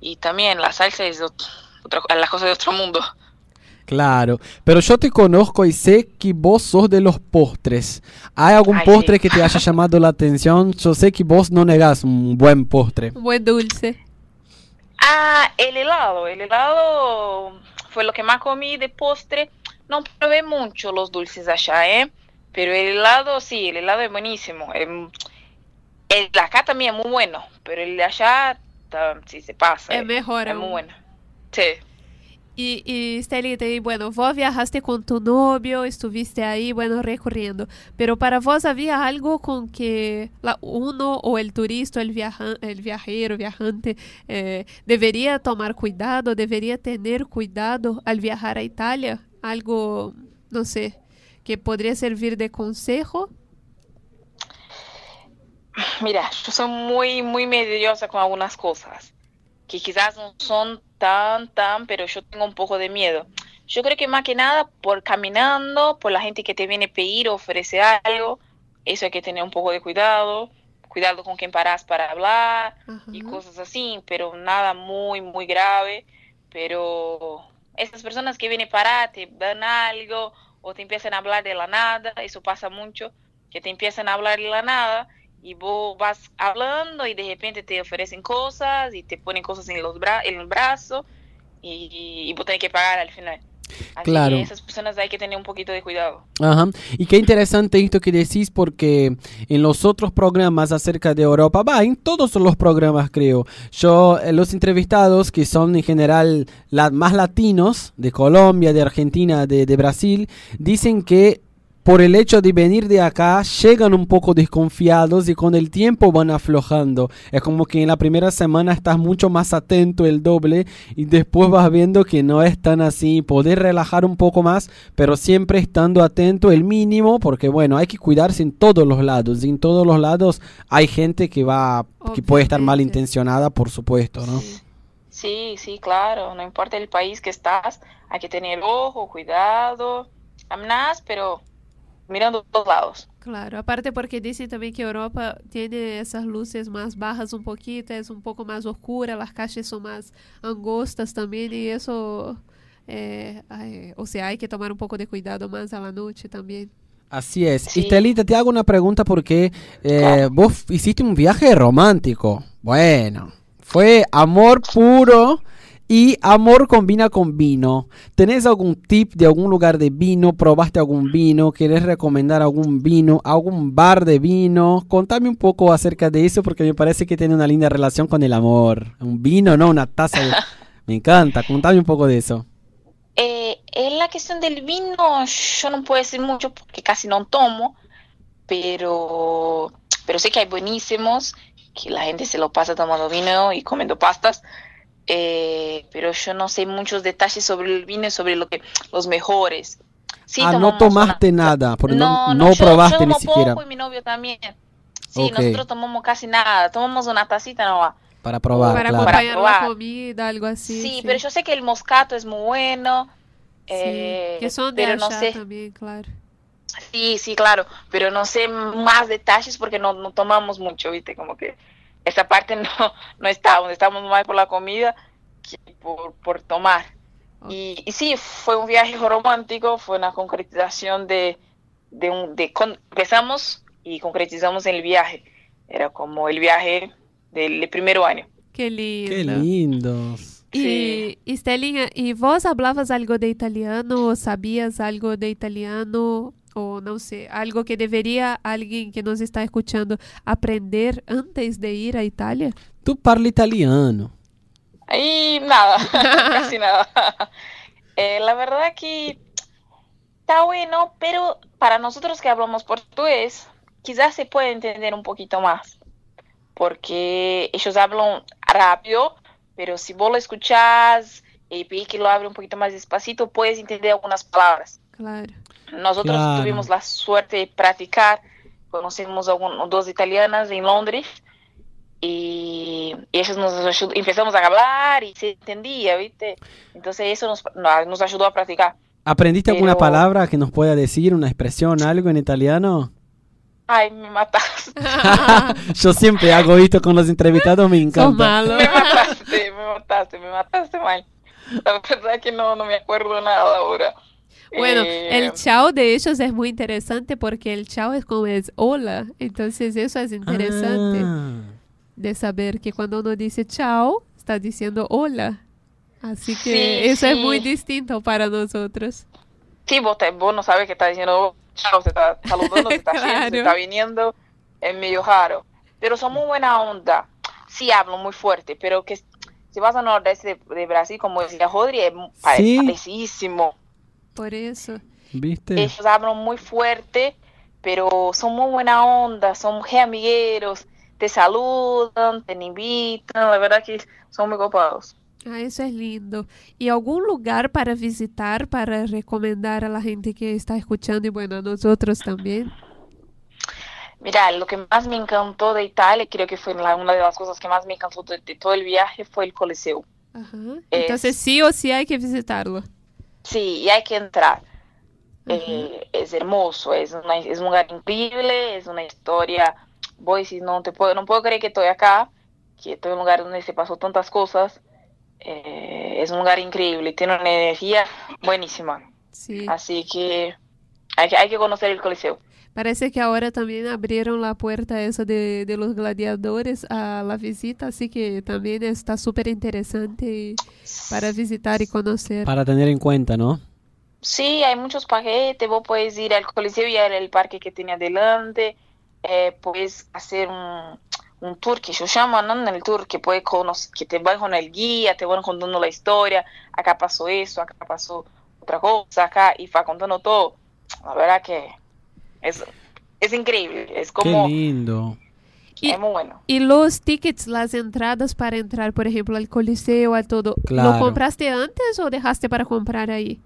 Y también la salsa es ot- otra, la cosa de otro mundo. Claro. Pero yo te conozco y sé que vos sos de los postres. ¿Hay algún Ay, postre sí. que te haya llamado la atención? Yo sé que vos no negás un buen postre. Un buen dulce. Ah, el helado. El helado fue lo que más comí de postre. No probé mucho los dulces allá, ¿eh? Pero el helado, sí, el helado es buenísimo. Em, El de acá también es muy bueno, pero el de allá sí se pasa. Es eh, mejor Es muy bueno. Sí. Y, y Estelita, y bueno, vos viajaste con tu novio, estuviste ahí, bueno, recorriendo, pero para vos había algo con que la, uno o el turista, el, viaja, el viajero, viajante, eh, debería tomar cuidado, debería tener cuidado al viajar a Italia, algo, no sé, que podría servir de consejo. Mira, yo soy muy, muy mediosa con algunas cosas, que quizás no son tan, tan, pero yo tengo un poco de miedo. Yo creo que más que nada por caminando, por la gente que te viene a pedir o ofrece algo, eso hay que tener un poco de cuidado, cuidado con quien paras para hablar y cosas así, pero nada muy, muy grave. Pero esas personas que vienen para te dan algo o te empiezan a hablar de la nada, eso pasa mucho, que te empiezan a hablar de la nada y vos vas hablando y de repente te ofrecen cosas y te ponen cosas en los bra en el brazo y, y vos tenés que pagar al final. Así Claro. que esas personas hay que tener un poquito de cuidado. Ajá. Y qué interesante esto que decís porque en los otros programas acerca de Europa, va, en todos los programas creo, yo, eh, los entrevistados que son en general la- más latinos, de Colombia, de Argentina, de, de Brasil, dicen que por el hecho de venir de acá, llegan un poco desconfiados y con el tiempo van aflojando. Es como que en la primera semana estás mucho más atento el doble y después vas viendo que no es tan así. Poder relajar un poco más, pero siempre estando atento el mínimo, porque bueno, hay que cuidarse en todos los lados. Y en todos los lados hay gente que va, que puede estar malintencionada, por supuesto, ¿no? Sí, sí, claro. No importa el país que estás, hay que tener ojo, cuidado, amenazas, pero mirando todos lados. Claro, aparte porque dicen también que Europa tiene esas luces más bajas un poquito, es un poco más oscura, las calles son más angostas también y eso, eh, ay, o sea, hay que tomar un poco de cuidado más a la noche también. Así es. Y Estelita, te hago una pregunta porque eh, vos hiciste un viaje romántico. Bueno, fue amor puro y amor combina con vino. ¿Tenés algún tip de algún lugar de vino? ¿Probaste algún vino? ¿Querés recomendar algún vino? ¿Algún bar de vino? Contame un poco acerca de eso porque me parece que tiene una linda relación con el amor. Un vino, ¿no? Una taza. de- Me encanta. Contame un poco de eso. Eh, en la cuestión del vino, yo no puedo decir mucho porque casi no tomo, pero, pero sé que hay buenísimos, que la gente se lo pasa tomando vino y comiendo pastas, eh, pero yo no sé muchos detalles sobre el vino y sobre lo que los mejores. Sí, ah, no tomaste nada, porque no, no yo- probaste yo ni tomo siquiera poco y mi novio también. Sí, nosotros tomamos casi nada, tomamos una tacita nomás. para probar. Para claro. acompañar probar. la comida, algo así. Sí, pero yo sé que el moscato es muy bueno. Sí, eh, que son de pero no allá sé. también, claro. Sí, sí, claro, pero no sé más detalles porque no, no tomamos mucho, ¿viste? Como que esa parte no, no estábamos, estábamos más por la comida que por, por tomar. Y, y sí, fue un viaje romántico, fue una concretización de, de un, de con- empezamos y concretizamos el viaje. Era como el viaje del primer año. Qué lindo. Qué lindos. Y, y Stellinha, ¿y vos hablabas algo de italiano o sabías algo de italiano o no sé, algo que debería alguien que nos está escuchando aprender antes de ir a Italia? Tú parla italiano. Ahí nada, casi nada. Eh, la verdad que está bueno, pero para nosotros que hablamos portugués, quizás se puede entender un poquito más, porque ellos hablan rápido, pero si vos lo escuchás y pedís que lo hable un poquito más despacito, puedes entender algunas palabras. Claro. Nosotros Claro. tuvimos la suerte de practicar, conocimos a un- dos italianas en Londres y, y ellos nos ayudó, empezamos a hablar y se entendía, ¿viste? Entonces eso nos, no- nos ayudó a practicar. ¿Aprendiste alguna Pero- palabra que nos pueda decir, una expresión, algo en italiano? Ay, me matas. Yo siempre hago esto con los entrevistados, me encanta. Me mataste, me mataste, me mataste mal. La verdad que no, no me acuerdo nada ahora. Bueno, Eh, el chao de ellos es muy interesante porque el chao es como es hola, entonces eso es interesante Ah. de saber que cuando uno dice chao, está diciendo hola. Así que Sí, eso es muy distinto para nosotros. Sí, vos, te- vos no sabes que está diciendo chao, se está saludando, se está yendo, se Claro. está viniendo, es medio raro. Pero son muy buena onda. Sí hablan muy fuerte, pero que si vas al nordeste de, de Brasil, como decía Rodri, es Sí. parecidísimo. Por eso. ¿Viste? Ellos hablan muy fuerte, pero son muy buena onda, son re amigueros, te saludan, te invitan, la verdad que son muy copados. Ah, eso es lindo. ¿Y algún lugar para visitar, para recomendar a la gente que está escuchando y bueno, a nosotros también? Mira, lo que más me encantó de Italia, creo que fue la- una de las cosas que más me encantó de, de todo el viaje, fue el Coliseo. Ajá. Es- Entonces sí o sí hay que visitarlo. Sí, y hay que entrar. Eh, es hermoso, es, una- es un lugar increíble, es una historia. Voy si no te puedo, no puedo creer que estoy acá, que estoy en un lugar donde se pasó tantas cosas. Eh, es un lugar increíble, tiene una energía buenísima. Sí. Así que hay, que hay que conocer el Coliseo. Parece que ahora también abrieron la puerta esa de, de los gladiadores a la visita, así que también está súper interesante para visitar y conocer. Para tener en cuenta, ¿no? Sí, hay muchos paquetes, vos puedes ir al Coliseo y al el parque que tiene adelante, eh, puedes hacer un, un tour que se llama, ¿no? El tour que puede conocer, que te van con el guía, te van contando la historia, acá pasó eso, acá pasó otra cosa, acá, y va contando todo. La verdad que Es, es increíble, es Qué como... lindo. Es muy bueno. Y los tickets, las entradas para entrar, por ejemplo, al Coliseo, a todo, Claro. ¿lo compraste antes o dejaste para comprar ahí?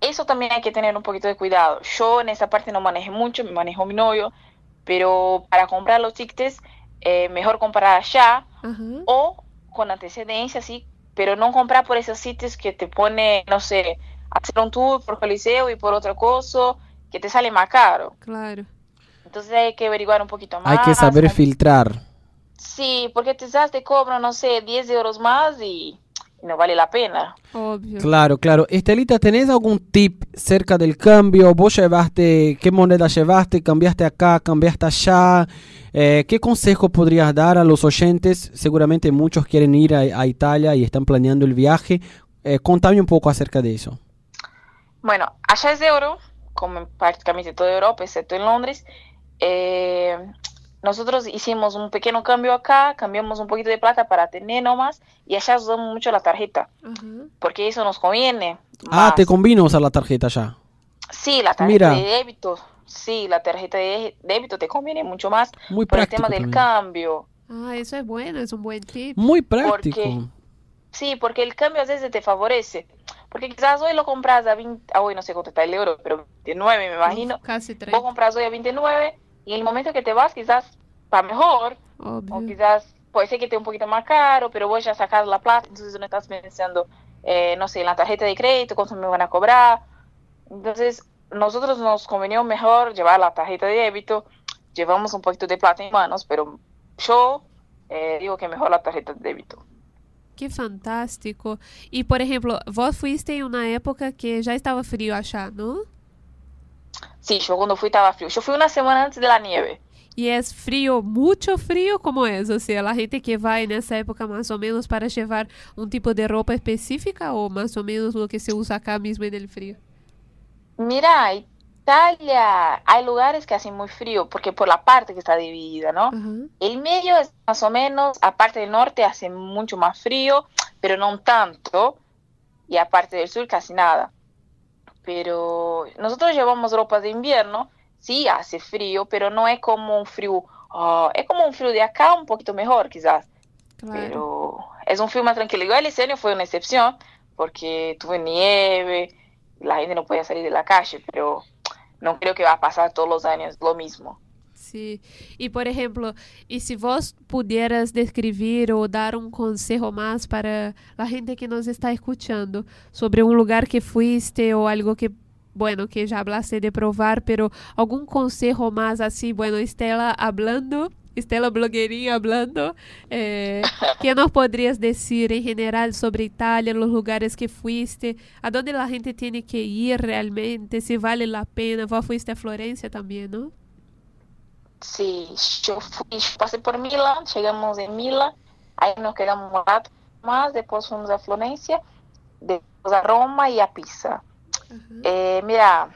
Eso también hay que tener un poquito de cuidado. Yo en esa parte no manejé mucho, me manejó mi novio, pero para comprar los tickets, eh, mejor comprar allá o con antecedencia, sí, pero no comprar por esos sitios que te pone, no sé, hacer un tour por Coliseo y por otra cosa, que te sale más caro. Claro. Entonces hay que averiguar un poquito más. Hay que saber filtrar. Sí, porque quizás te cobran, no sé, 10 euros más y, y no vale la pena. Obvio. Claro, claro. Estelita, ¿tenés algún tip cerca del cambio? ¿Vos llevaste, qué moneda llevaste? ¿Cambiaste acá? ¿Cambiaste allá? Eh, ¿Qué consejo podrías dar a los oyentes? Seguramente muchos quieren ir a, a Italia y están planeando el viaje. Eh, contame un poco acerca de eso. Bueno, allá es euro, como en prácticamente toda Europa, excepto en Londres. Eh, nosotros hicimos un pequeño cambio acá, cambiamos un poquito de plata para tener nomás, y allá usamos mucho la tarjeta, porque eso nos conviene. Ah, te convino usar la tarjeta ya. Sí, la tarjeta Mira. de débito, sí, la tarjeta de débito te conviene mucho más Muy por el tema del también. cambio. Ah, eso es bueno, es un buen tip. Muy práctico. Porque, sí, porque el cambio a veces te favorece. Porque quizás hoy lo compras a 20, ah, hoy no sé cuánto está el euro, pero 29 me imagino. casi 30. Vos compras hoy a 29 y en el momento que te vas quizás va mejor. O quizás puede ser que esté un poquito más caro, pero vos ya sacas la plata, entonces no estás pensando, eh, no sé, en la tarjeta de crédito, cuánto me van a cobrar. Entonces, nosotros nos convenió mejor llevar la tarjeta de débito, llevamos un poquito de plata en manos, pero yo eh, digo que mejor la tarjeta de débito. Que fantástico. Y, por ejemplo, vos fuiste en una época que ya estaba frío allá, ¿no? Sí, yo cuando fui estaba frío. Yo fui una semana antes de la nieve. Y es frío, mucho frío, como es? O sea, la gente que va en esa época más o menos para llevar un tipo de ropa específica o más o menos lo que se usa acá mismo en el frío. Mira, Italia, hay lugares que hacen muy frío, porque por la parte que está dividida, ¿no? El medio es más o menos, aparte del norte hace mucho más frío, pero no tanto, y aparte del sur casi nada. Pero nosotros llevamos ropa de invierno, sí hace frío, pero no es como un frío, ah, es como un frío de acá, un poquito mejor quizás, pero es un frío más tranquilo. Igual ese año fue una excepción, porque tuve nieve, la gente no podía salir de la calle, pero no creo que va a pasar todos los años lo mismo. Sí. Y por ejemplo, y si vos pudieras describir o dar un consejo más para la gente que nos está escuchando sobre un lugar que fuiste o algo que, bueno, que ya hablaste de probar, pero algún consejo más así, bueno, Estela hablando, Estela blogueirinha hablando, eh, ¿qué nos podrías decir en general sobre Italia, los lugares que fuiste, a dónde la gente tiene que ir realmente, si vale la pena? Vos fuiste a Florencia también, ¿no? Sí, yo fui, yo pasé por Milán, llegamos en Milán, ahí nos quedamos un rato más, después fuimos a Florencia, después a Roma y a Pisa. Eh, mira,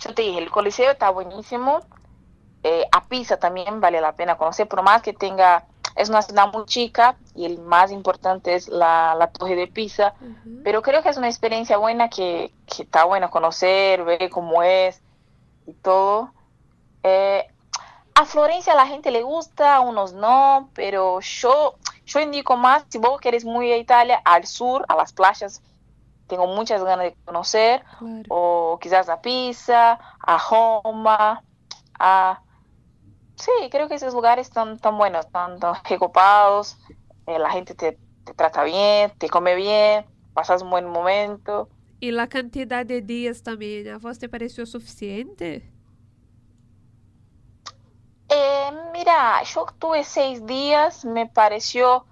yo te dije, el Coliseo está buenísimo, eh, a Pisa también vale la pena conocer, por más que tenga, es una ciudad muy chica y el más importante es la, la Torre de Pisa, pero creo que es una experiencia buena que, que está bueno conocer, ver cómo es y todo. Eh, a Florencia a la gente le gusta, a unos no, pero yo, yo indico más, si vos querés muy a Italia, al sur, a las playas, tengo muchas ganas de conocer, o quizás a Pisa, a Roma, a... Sí, creo que esos lugares están tan buenos, están tan recopados, eh, la gente te, te trata bien, te come bien, pasas un buen momento. Y la cantidad de días también, ¿a vos te pareció suficiente? Eh, mira, yo tuve seis días, me pareció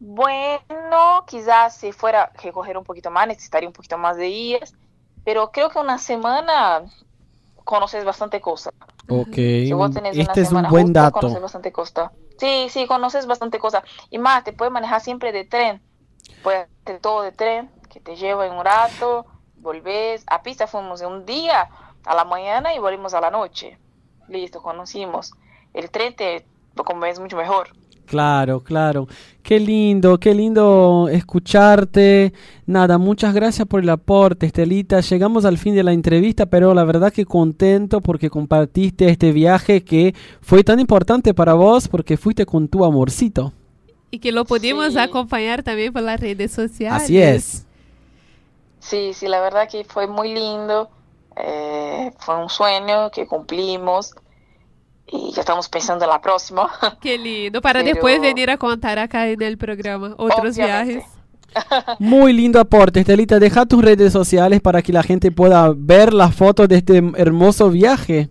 bueno, quizás si fuera a recoger un poquito más, necesitaría un poquito más de días, pero creo que una semana conoces bastante cosa. Ok, Si vos tenés una este es un buen justa, dato. Conoces bastante cosa. Sí, sí, conoces bastante cosa. Y más, te puedes manejar siempre de tren. Puedes hacer todo de tren, que te lleva en un rato, volvés. A Pisa fuimos de un día a la mañana y volvimos a la noche. Listo, conocimos. El tren te lo comes mucho mejor. Claro, claro. Qué lindo, qué lindo escucharte. Nada, muchas gracias por el aporte, Estelita. Llegamos al fin de la entrevista, pero la verdad que contento porque compartiste este viaje que fue tan importante para vos porque fuiste con tu amorcito. Y que lo pudimos acompañar también por las redes sociales. Así es. Sí, sí, la verdad que fue muy lindo. eh, fue un sueño que cumplimos y ya estamos pensando en la próxima. Qué lindo. Para Pero- después venir a contar acá en el programa otros Obviamente. viajes. Muy lindo aporte, Estelita. Deja tus redes sociales para que la gente pueda ver las fotos de este hermoso viaje.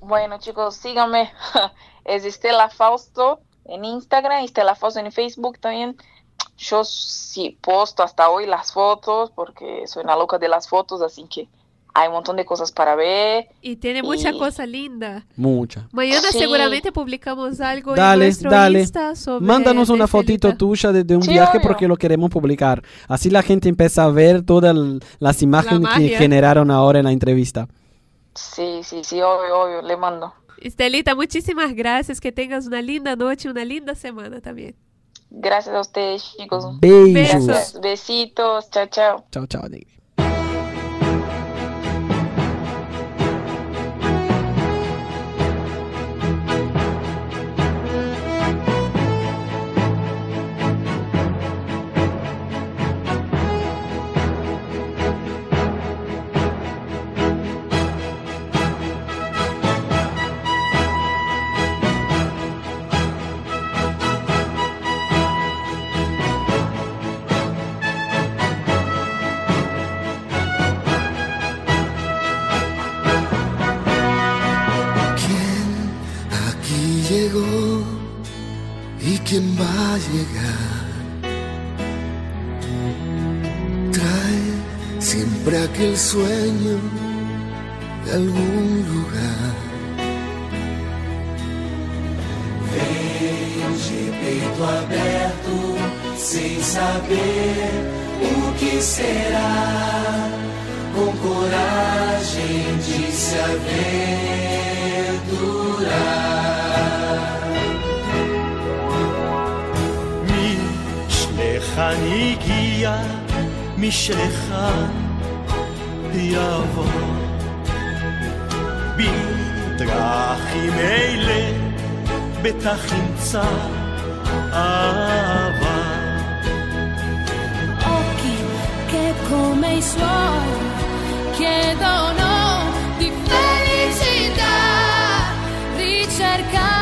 Bueno, chicos, síganme. Es Estela Fausto en Instagram, Estela Fausto en Facebook también. Yo sí posto hasta hoy las fotos porque soy una loca de las fotos, así que hay un montón de cosas para ver. Y tiene mucha Y- cosa linda. Mucha. Mañana Sí. seguramente publicamos algo en Dale, nuestro dale. Insta sobre Mándanos una fotito Estelita. tuya de, de un Sí, viaje obvio. porque lo queremos publicar. Así la gente empieza a ver todas las imágenes que magia. generaron ahora en la entrevista. Sí, sí, sí, obvio, obvio, le mando. Estelita, muchísimas gracias. Que tengas una linda noche, una linda semana también. Gracias a ustedes, chicos. Beijos. Gracias. Besitos, chao, chao. Chao, chao, Negri. Llegó y quién va a llegar. Trae siempre aquel sueño de algún lugar. Vem de peito aberto, sem saber o que será, com coragem de se aventurar. כאן הגיע משלכאן יבוא. בדרכים אלה בטח ימצא אהבה. אוקי, כקומי סלול, כדונו, דיפרנצידה, ricercare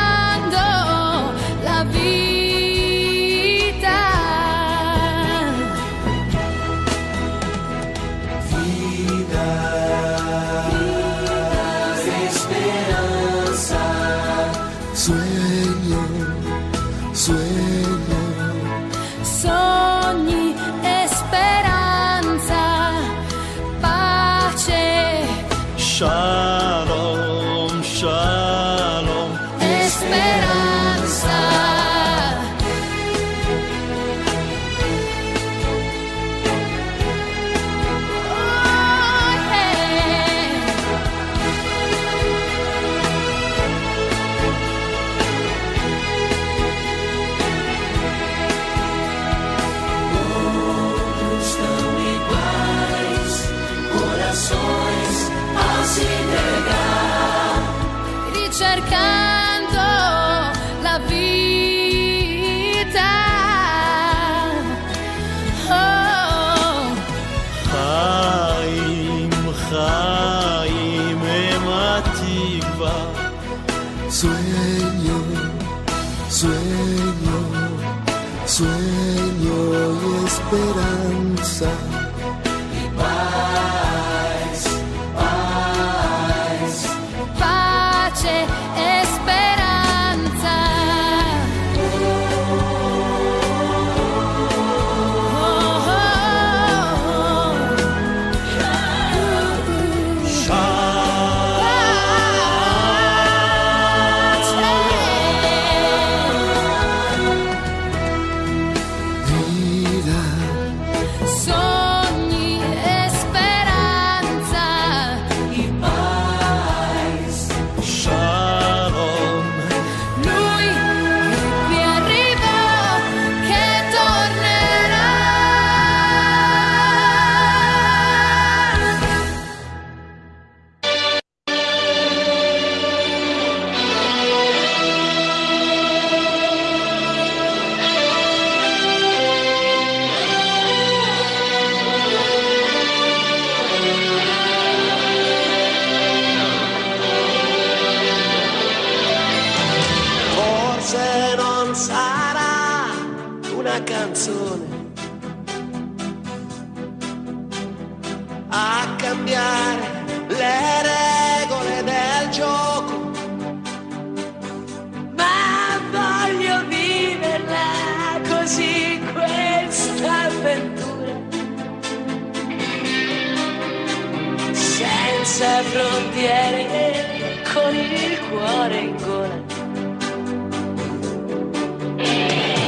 frontiere con il cuore in gola.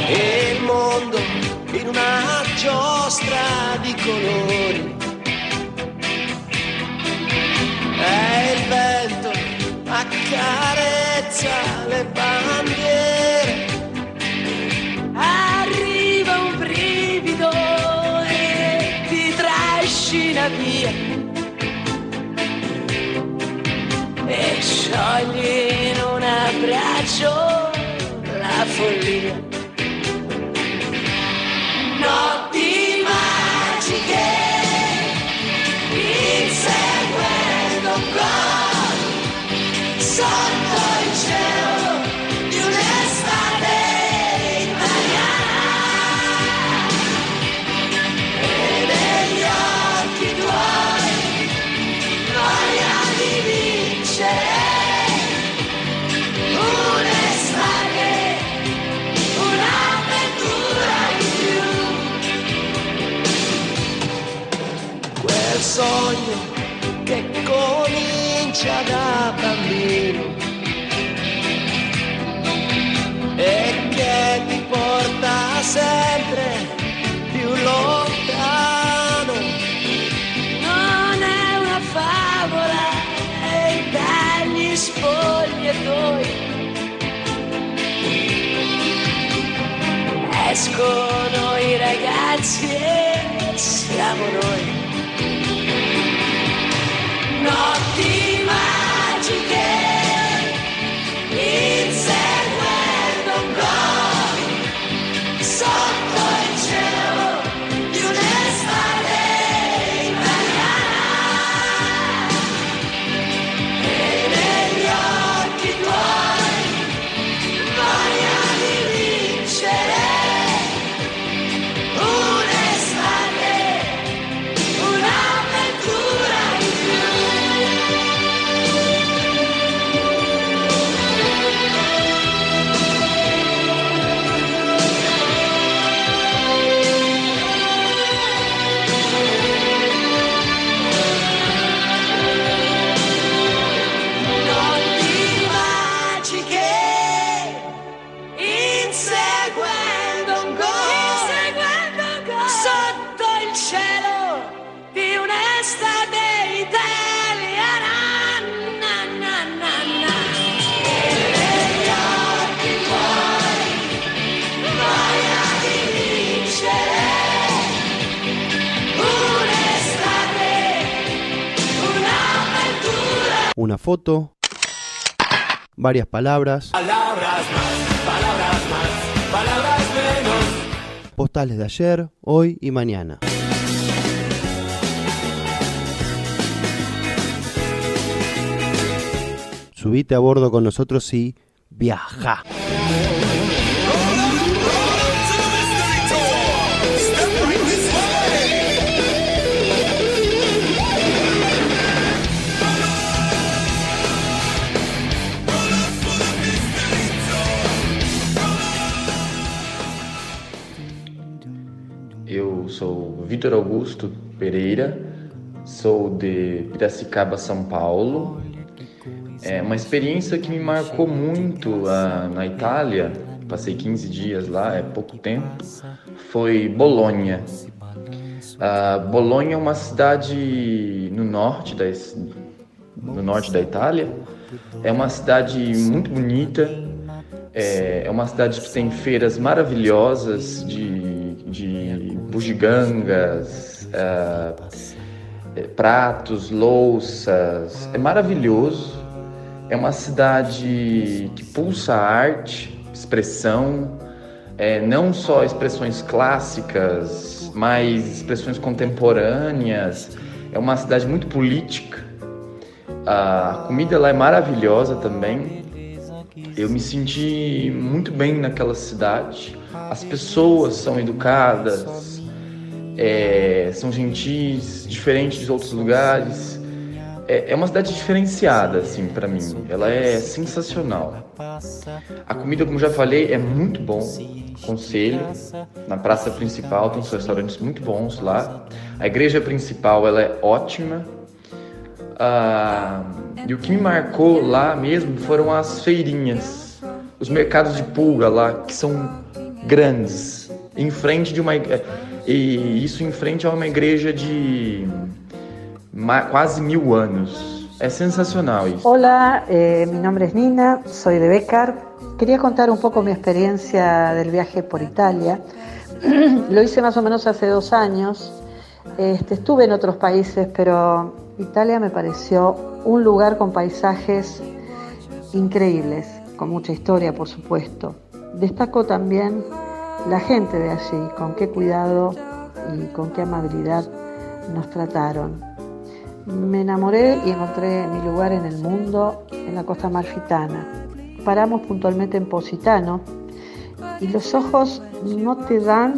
E il mondo in una giostra di colori. Sogno che comincia da bambino e che ti porta sempre più lontano. Non è una favola e dagli spogliatoi escono i ragazzi e siamo noi. Una foto, varias palabras, Palabras más, palabras más, palabras menos. postales de ayer, hoy y mañana. Subite a bordo con nosotros y viaja. Vitor Augusto Pereira, sou de Piracicaba, São Paulo. É uma experiência que me marcou muito ah, na Itália, passei 15 dias lá, é pouco tempo, foi Bolonha. Ah, Bolonha é uma cidade no norte da, no norte da Itália, é uma cidade muito bonita, é, é uma cidade que tem feiras maravilhosas de, de bugigangas, é, pratos, louças. É maravilhoso. É uma cidade que pulsa arte, expressão, é, não só expressões clássicas, mas expressões contemporâneas. É uma cidade muito política. A comida lá é maravilhosa também. Eu me senti muito bem naquela cidade. As pessoas são educadas, é, são gentis, diferentes de outros lugares. É, é uma cidade diferenciada, assim, para mim. Ela é sensacional. A comida, como já falei, é muito bom. Conselho. Na praça principal tem uns restaurantes muito bons lá. A igreja principal, ela é ótima. Ah, e o que me marcou lá mesmo foram as feirinhas, os mercados de pulga lá, que são grandes, em frente de uma e isso em frente a uma igreja de quase mil anos. É sensacional isso. Hola, eh, mi nombre es Nina, soy de Becar. Quería contar un poco mi experiencia del viaje por Italia. Lo hice más o menos hace dos años. Este, estuve en otros países, pero Italia me pareció un lugar con paisajes increíbles, con mucha historia, por supuesto. Destaco también la gente de allí, con qué cuidado y con qué amabilidad nos trataron. Me enamoré y encontré mi lugar en el mundo en la costa amalfitana. Paramos puntualmente en Positano y los ojos no te dan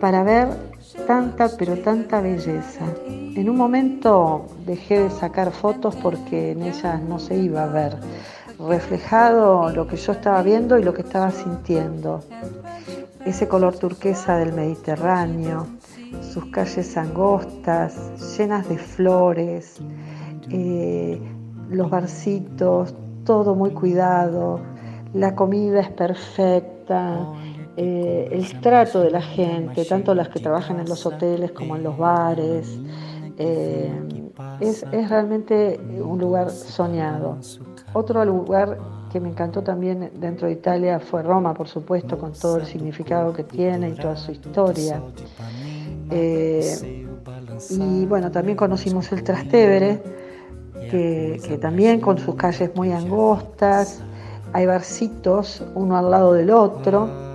para ver tanta, pero tanta belleza. En un momento dejé de sacar fotos porque en ellas no se iba a ver reflejado lo que yo estaba viendo y lo que estaba sintiendo. Ese color turquesa del Mediterráneo, sus calles angostas, llenas de flores, eh, los barcitos, todo muy cuidado, la comida es perfecta, eh, el trato de la gente, tanto las que trabajan en los hoteles como en los bares, eh, es, es realmente un lugar soñado. Otro lugar que me encantó también dentro de Italia fue Roma, por supuesto, con todo el significado que tiene y toda su historia. Eh, y bueno, también conocimos el Trastevere, que, que también con sus calles muy angostas, hay barcitos uno al lado del otro,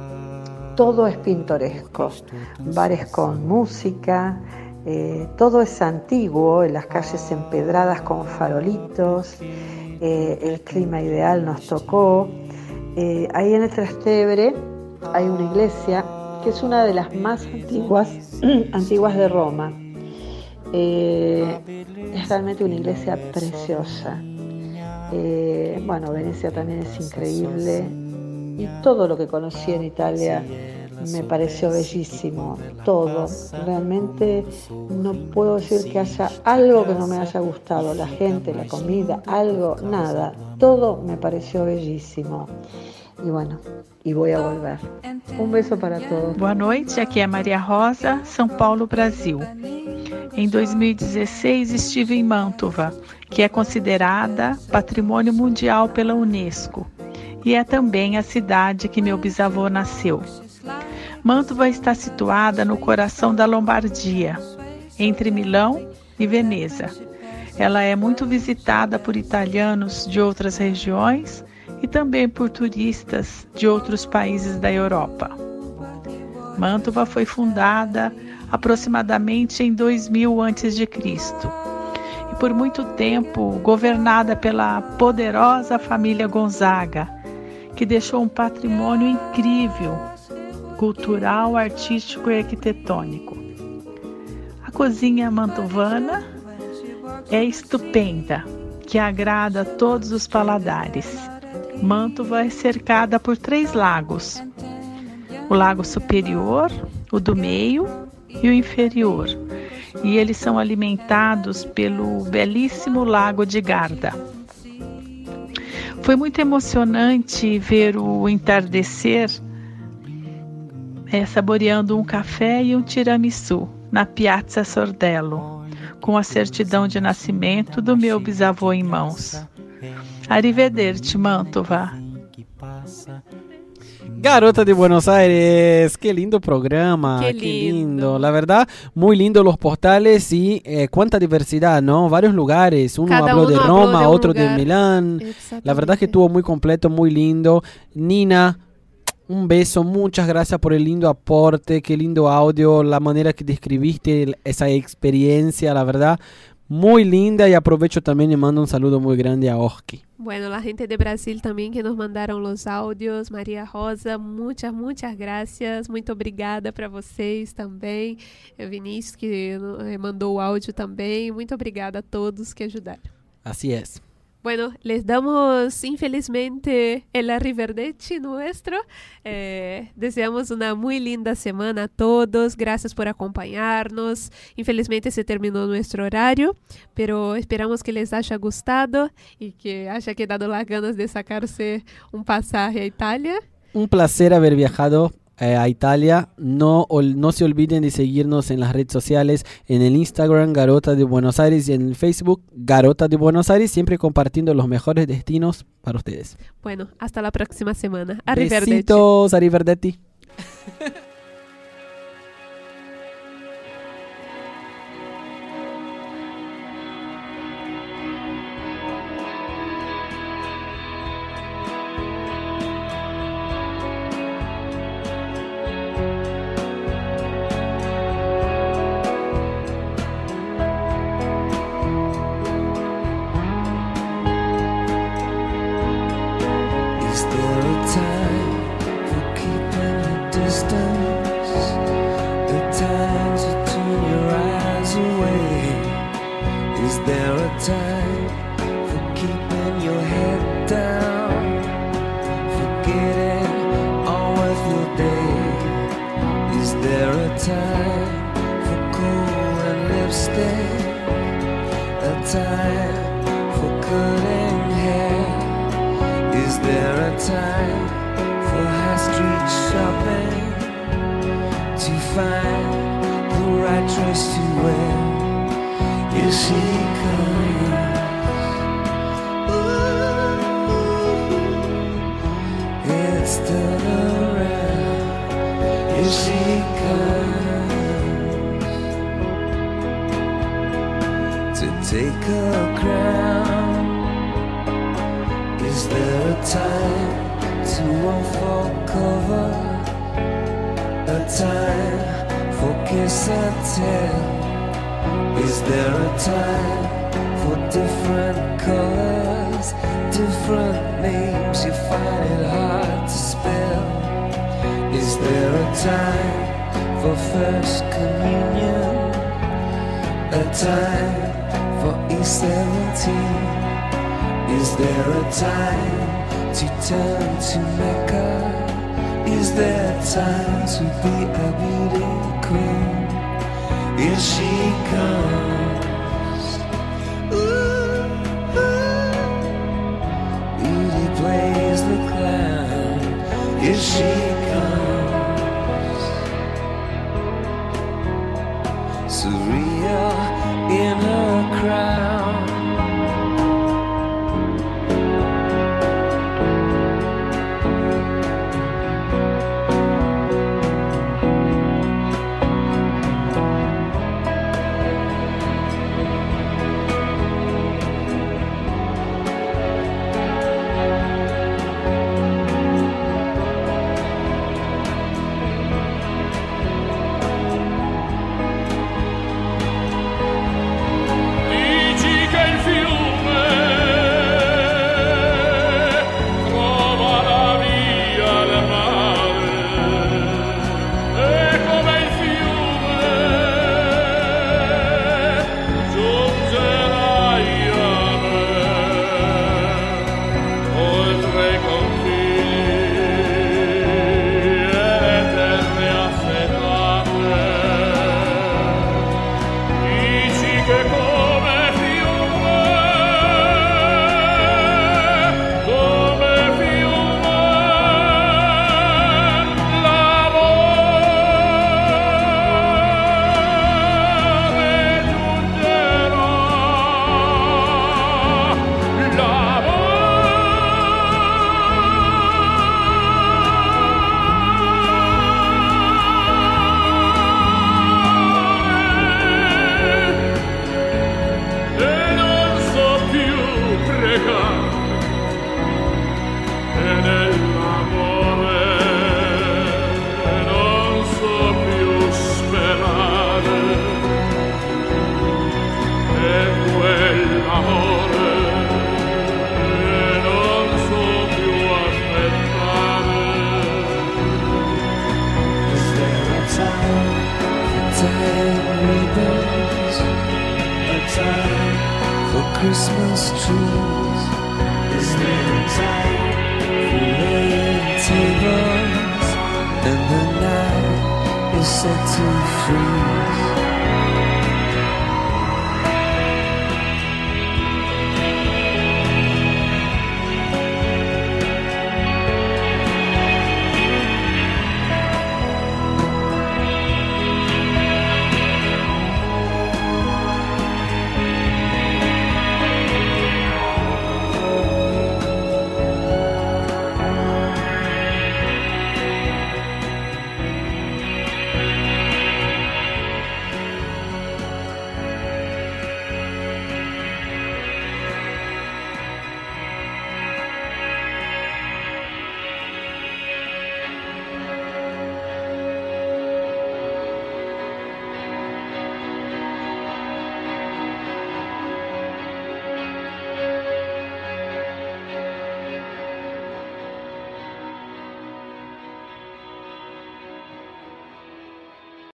todo es pintoresco, bares con música, eh, todo es antiguo, en las calles empedradas con farolitos, eh, el clima ideal nos tocó. Eh, ahí en el Trastevere hay una iglesia que es una de las más antiguas, antiguas de Roma. Es realmente una iglesia preciosa. Bueno, Venecia también es increíble y todo lo que conocí en Italia me pareció bellísimo, todo. Realmente no puedo decir que haya algo que no me haya gustado, la gente, la comida, algo, nada. Todo me pareció bellísimo. E bueno, e vou a volver. Um beijo para todos. Boa noite, aqui é Maria Rosa, São Paulo, Brasil. Em 2016 estive em Mantova, que é considerada Patrimônio Mundial pela Unesco, e é também a cidade que meu bisavô nasceu. Mantova está situada no coração da Lombardia, entre Milão e Veneza. Ela é muito visitada por italianos de outras regiões e também por turistas de outros países da Europa. Mantova foi fundada aproximadamente em 2000 a.C. e por muito tempo governada pela poderosa família Gonzaga, que deixou um patrimônio incrível, cultural, artístico e arquitetônico. A cozinha mantovana é estupenda, que agrada a todos os paladares. Mantova é cercada por três lagos: o Lago Superior, o do meio e o inferior. E eles são alimentados pelo belíssimo Lago de Garda. Foi muito emocionante ver o entardecer é, saboreando um café e um tiramisu na Piazza Sordello, com a certidão de nascimento do meu bisavô em mãos. Arrivederci, Mantova. Garota de Buenos Aires, qué lindo programa, Qué qué, lindo. La verdad, muy lindo los portales y eh, cuánta diversidad, ¿no? Varios lugares. Uno Cada habló de habló Roma, de otro de. Milán. La verdad que estuvo muy completo, muy lindo. Nina, un beso, muchas gracias por el lindo aporte, qué lindo audio, la manera que describiste esa experiencia, la verdad, muy linda y aprovecho también y mando un saludo muy grande a Oski. Bueno, la gente de Brasil também que nos mandaram os áudios. Maria Rosa, muitas, muitas graças. Muito obrigada para vocês também. Eh, Vinícius que eh, mandou o áudio também. Muito obrigada a todos que ajudaram. Así es. Bueno, les damos infelizmente el arrivederci nuestro. Eh, deseamos una muy linda semana a todos. Gracias por acompañarnos. Infelizmente se terminó nuestro horario, pero esperamos que les haya gustado y que haya quedado las ganas de sacarse un pasaje a Italia. Un placer haber viajado eh, a Italia. No, ol- no se olviden de seguirnos en las redes sociales, en el Instagram Garota de Buenos Aires y en el Facebook Garota de Buenos Aires, siempre compartiendo los mejores destinos para ustedes. Bueno, hasta la próxima semana. Arrivederci. Besitos, arrivederci. Is there a time for different colors, different names? You find it hard to spell. Is there a time for first communion? A time for E17? Is there a time to turn to Mecca? Is there a time to be a beauty queen? Here she comes. Ooh, Beauty plays the clown. Here she comes.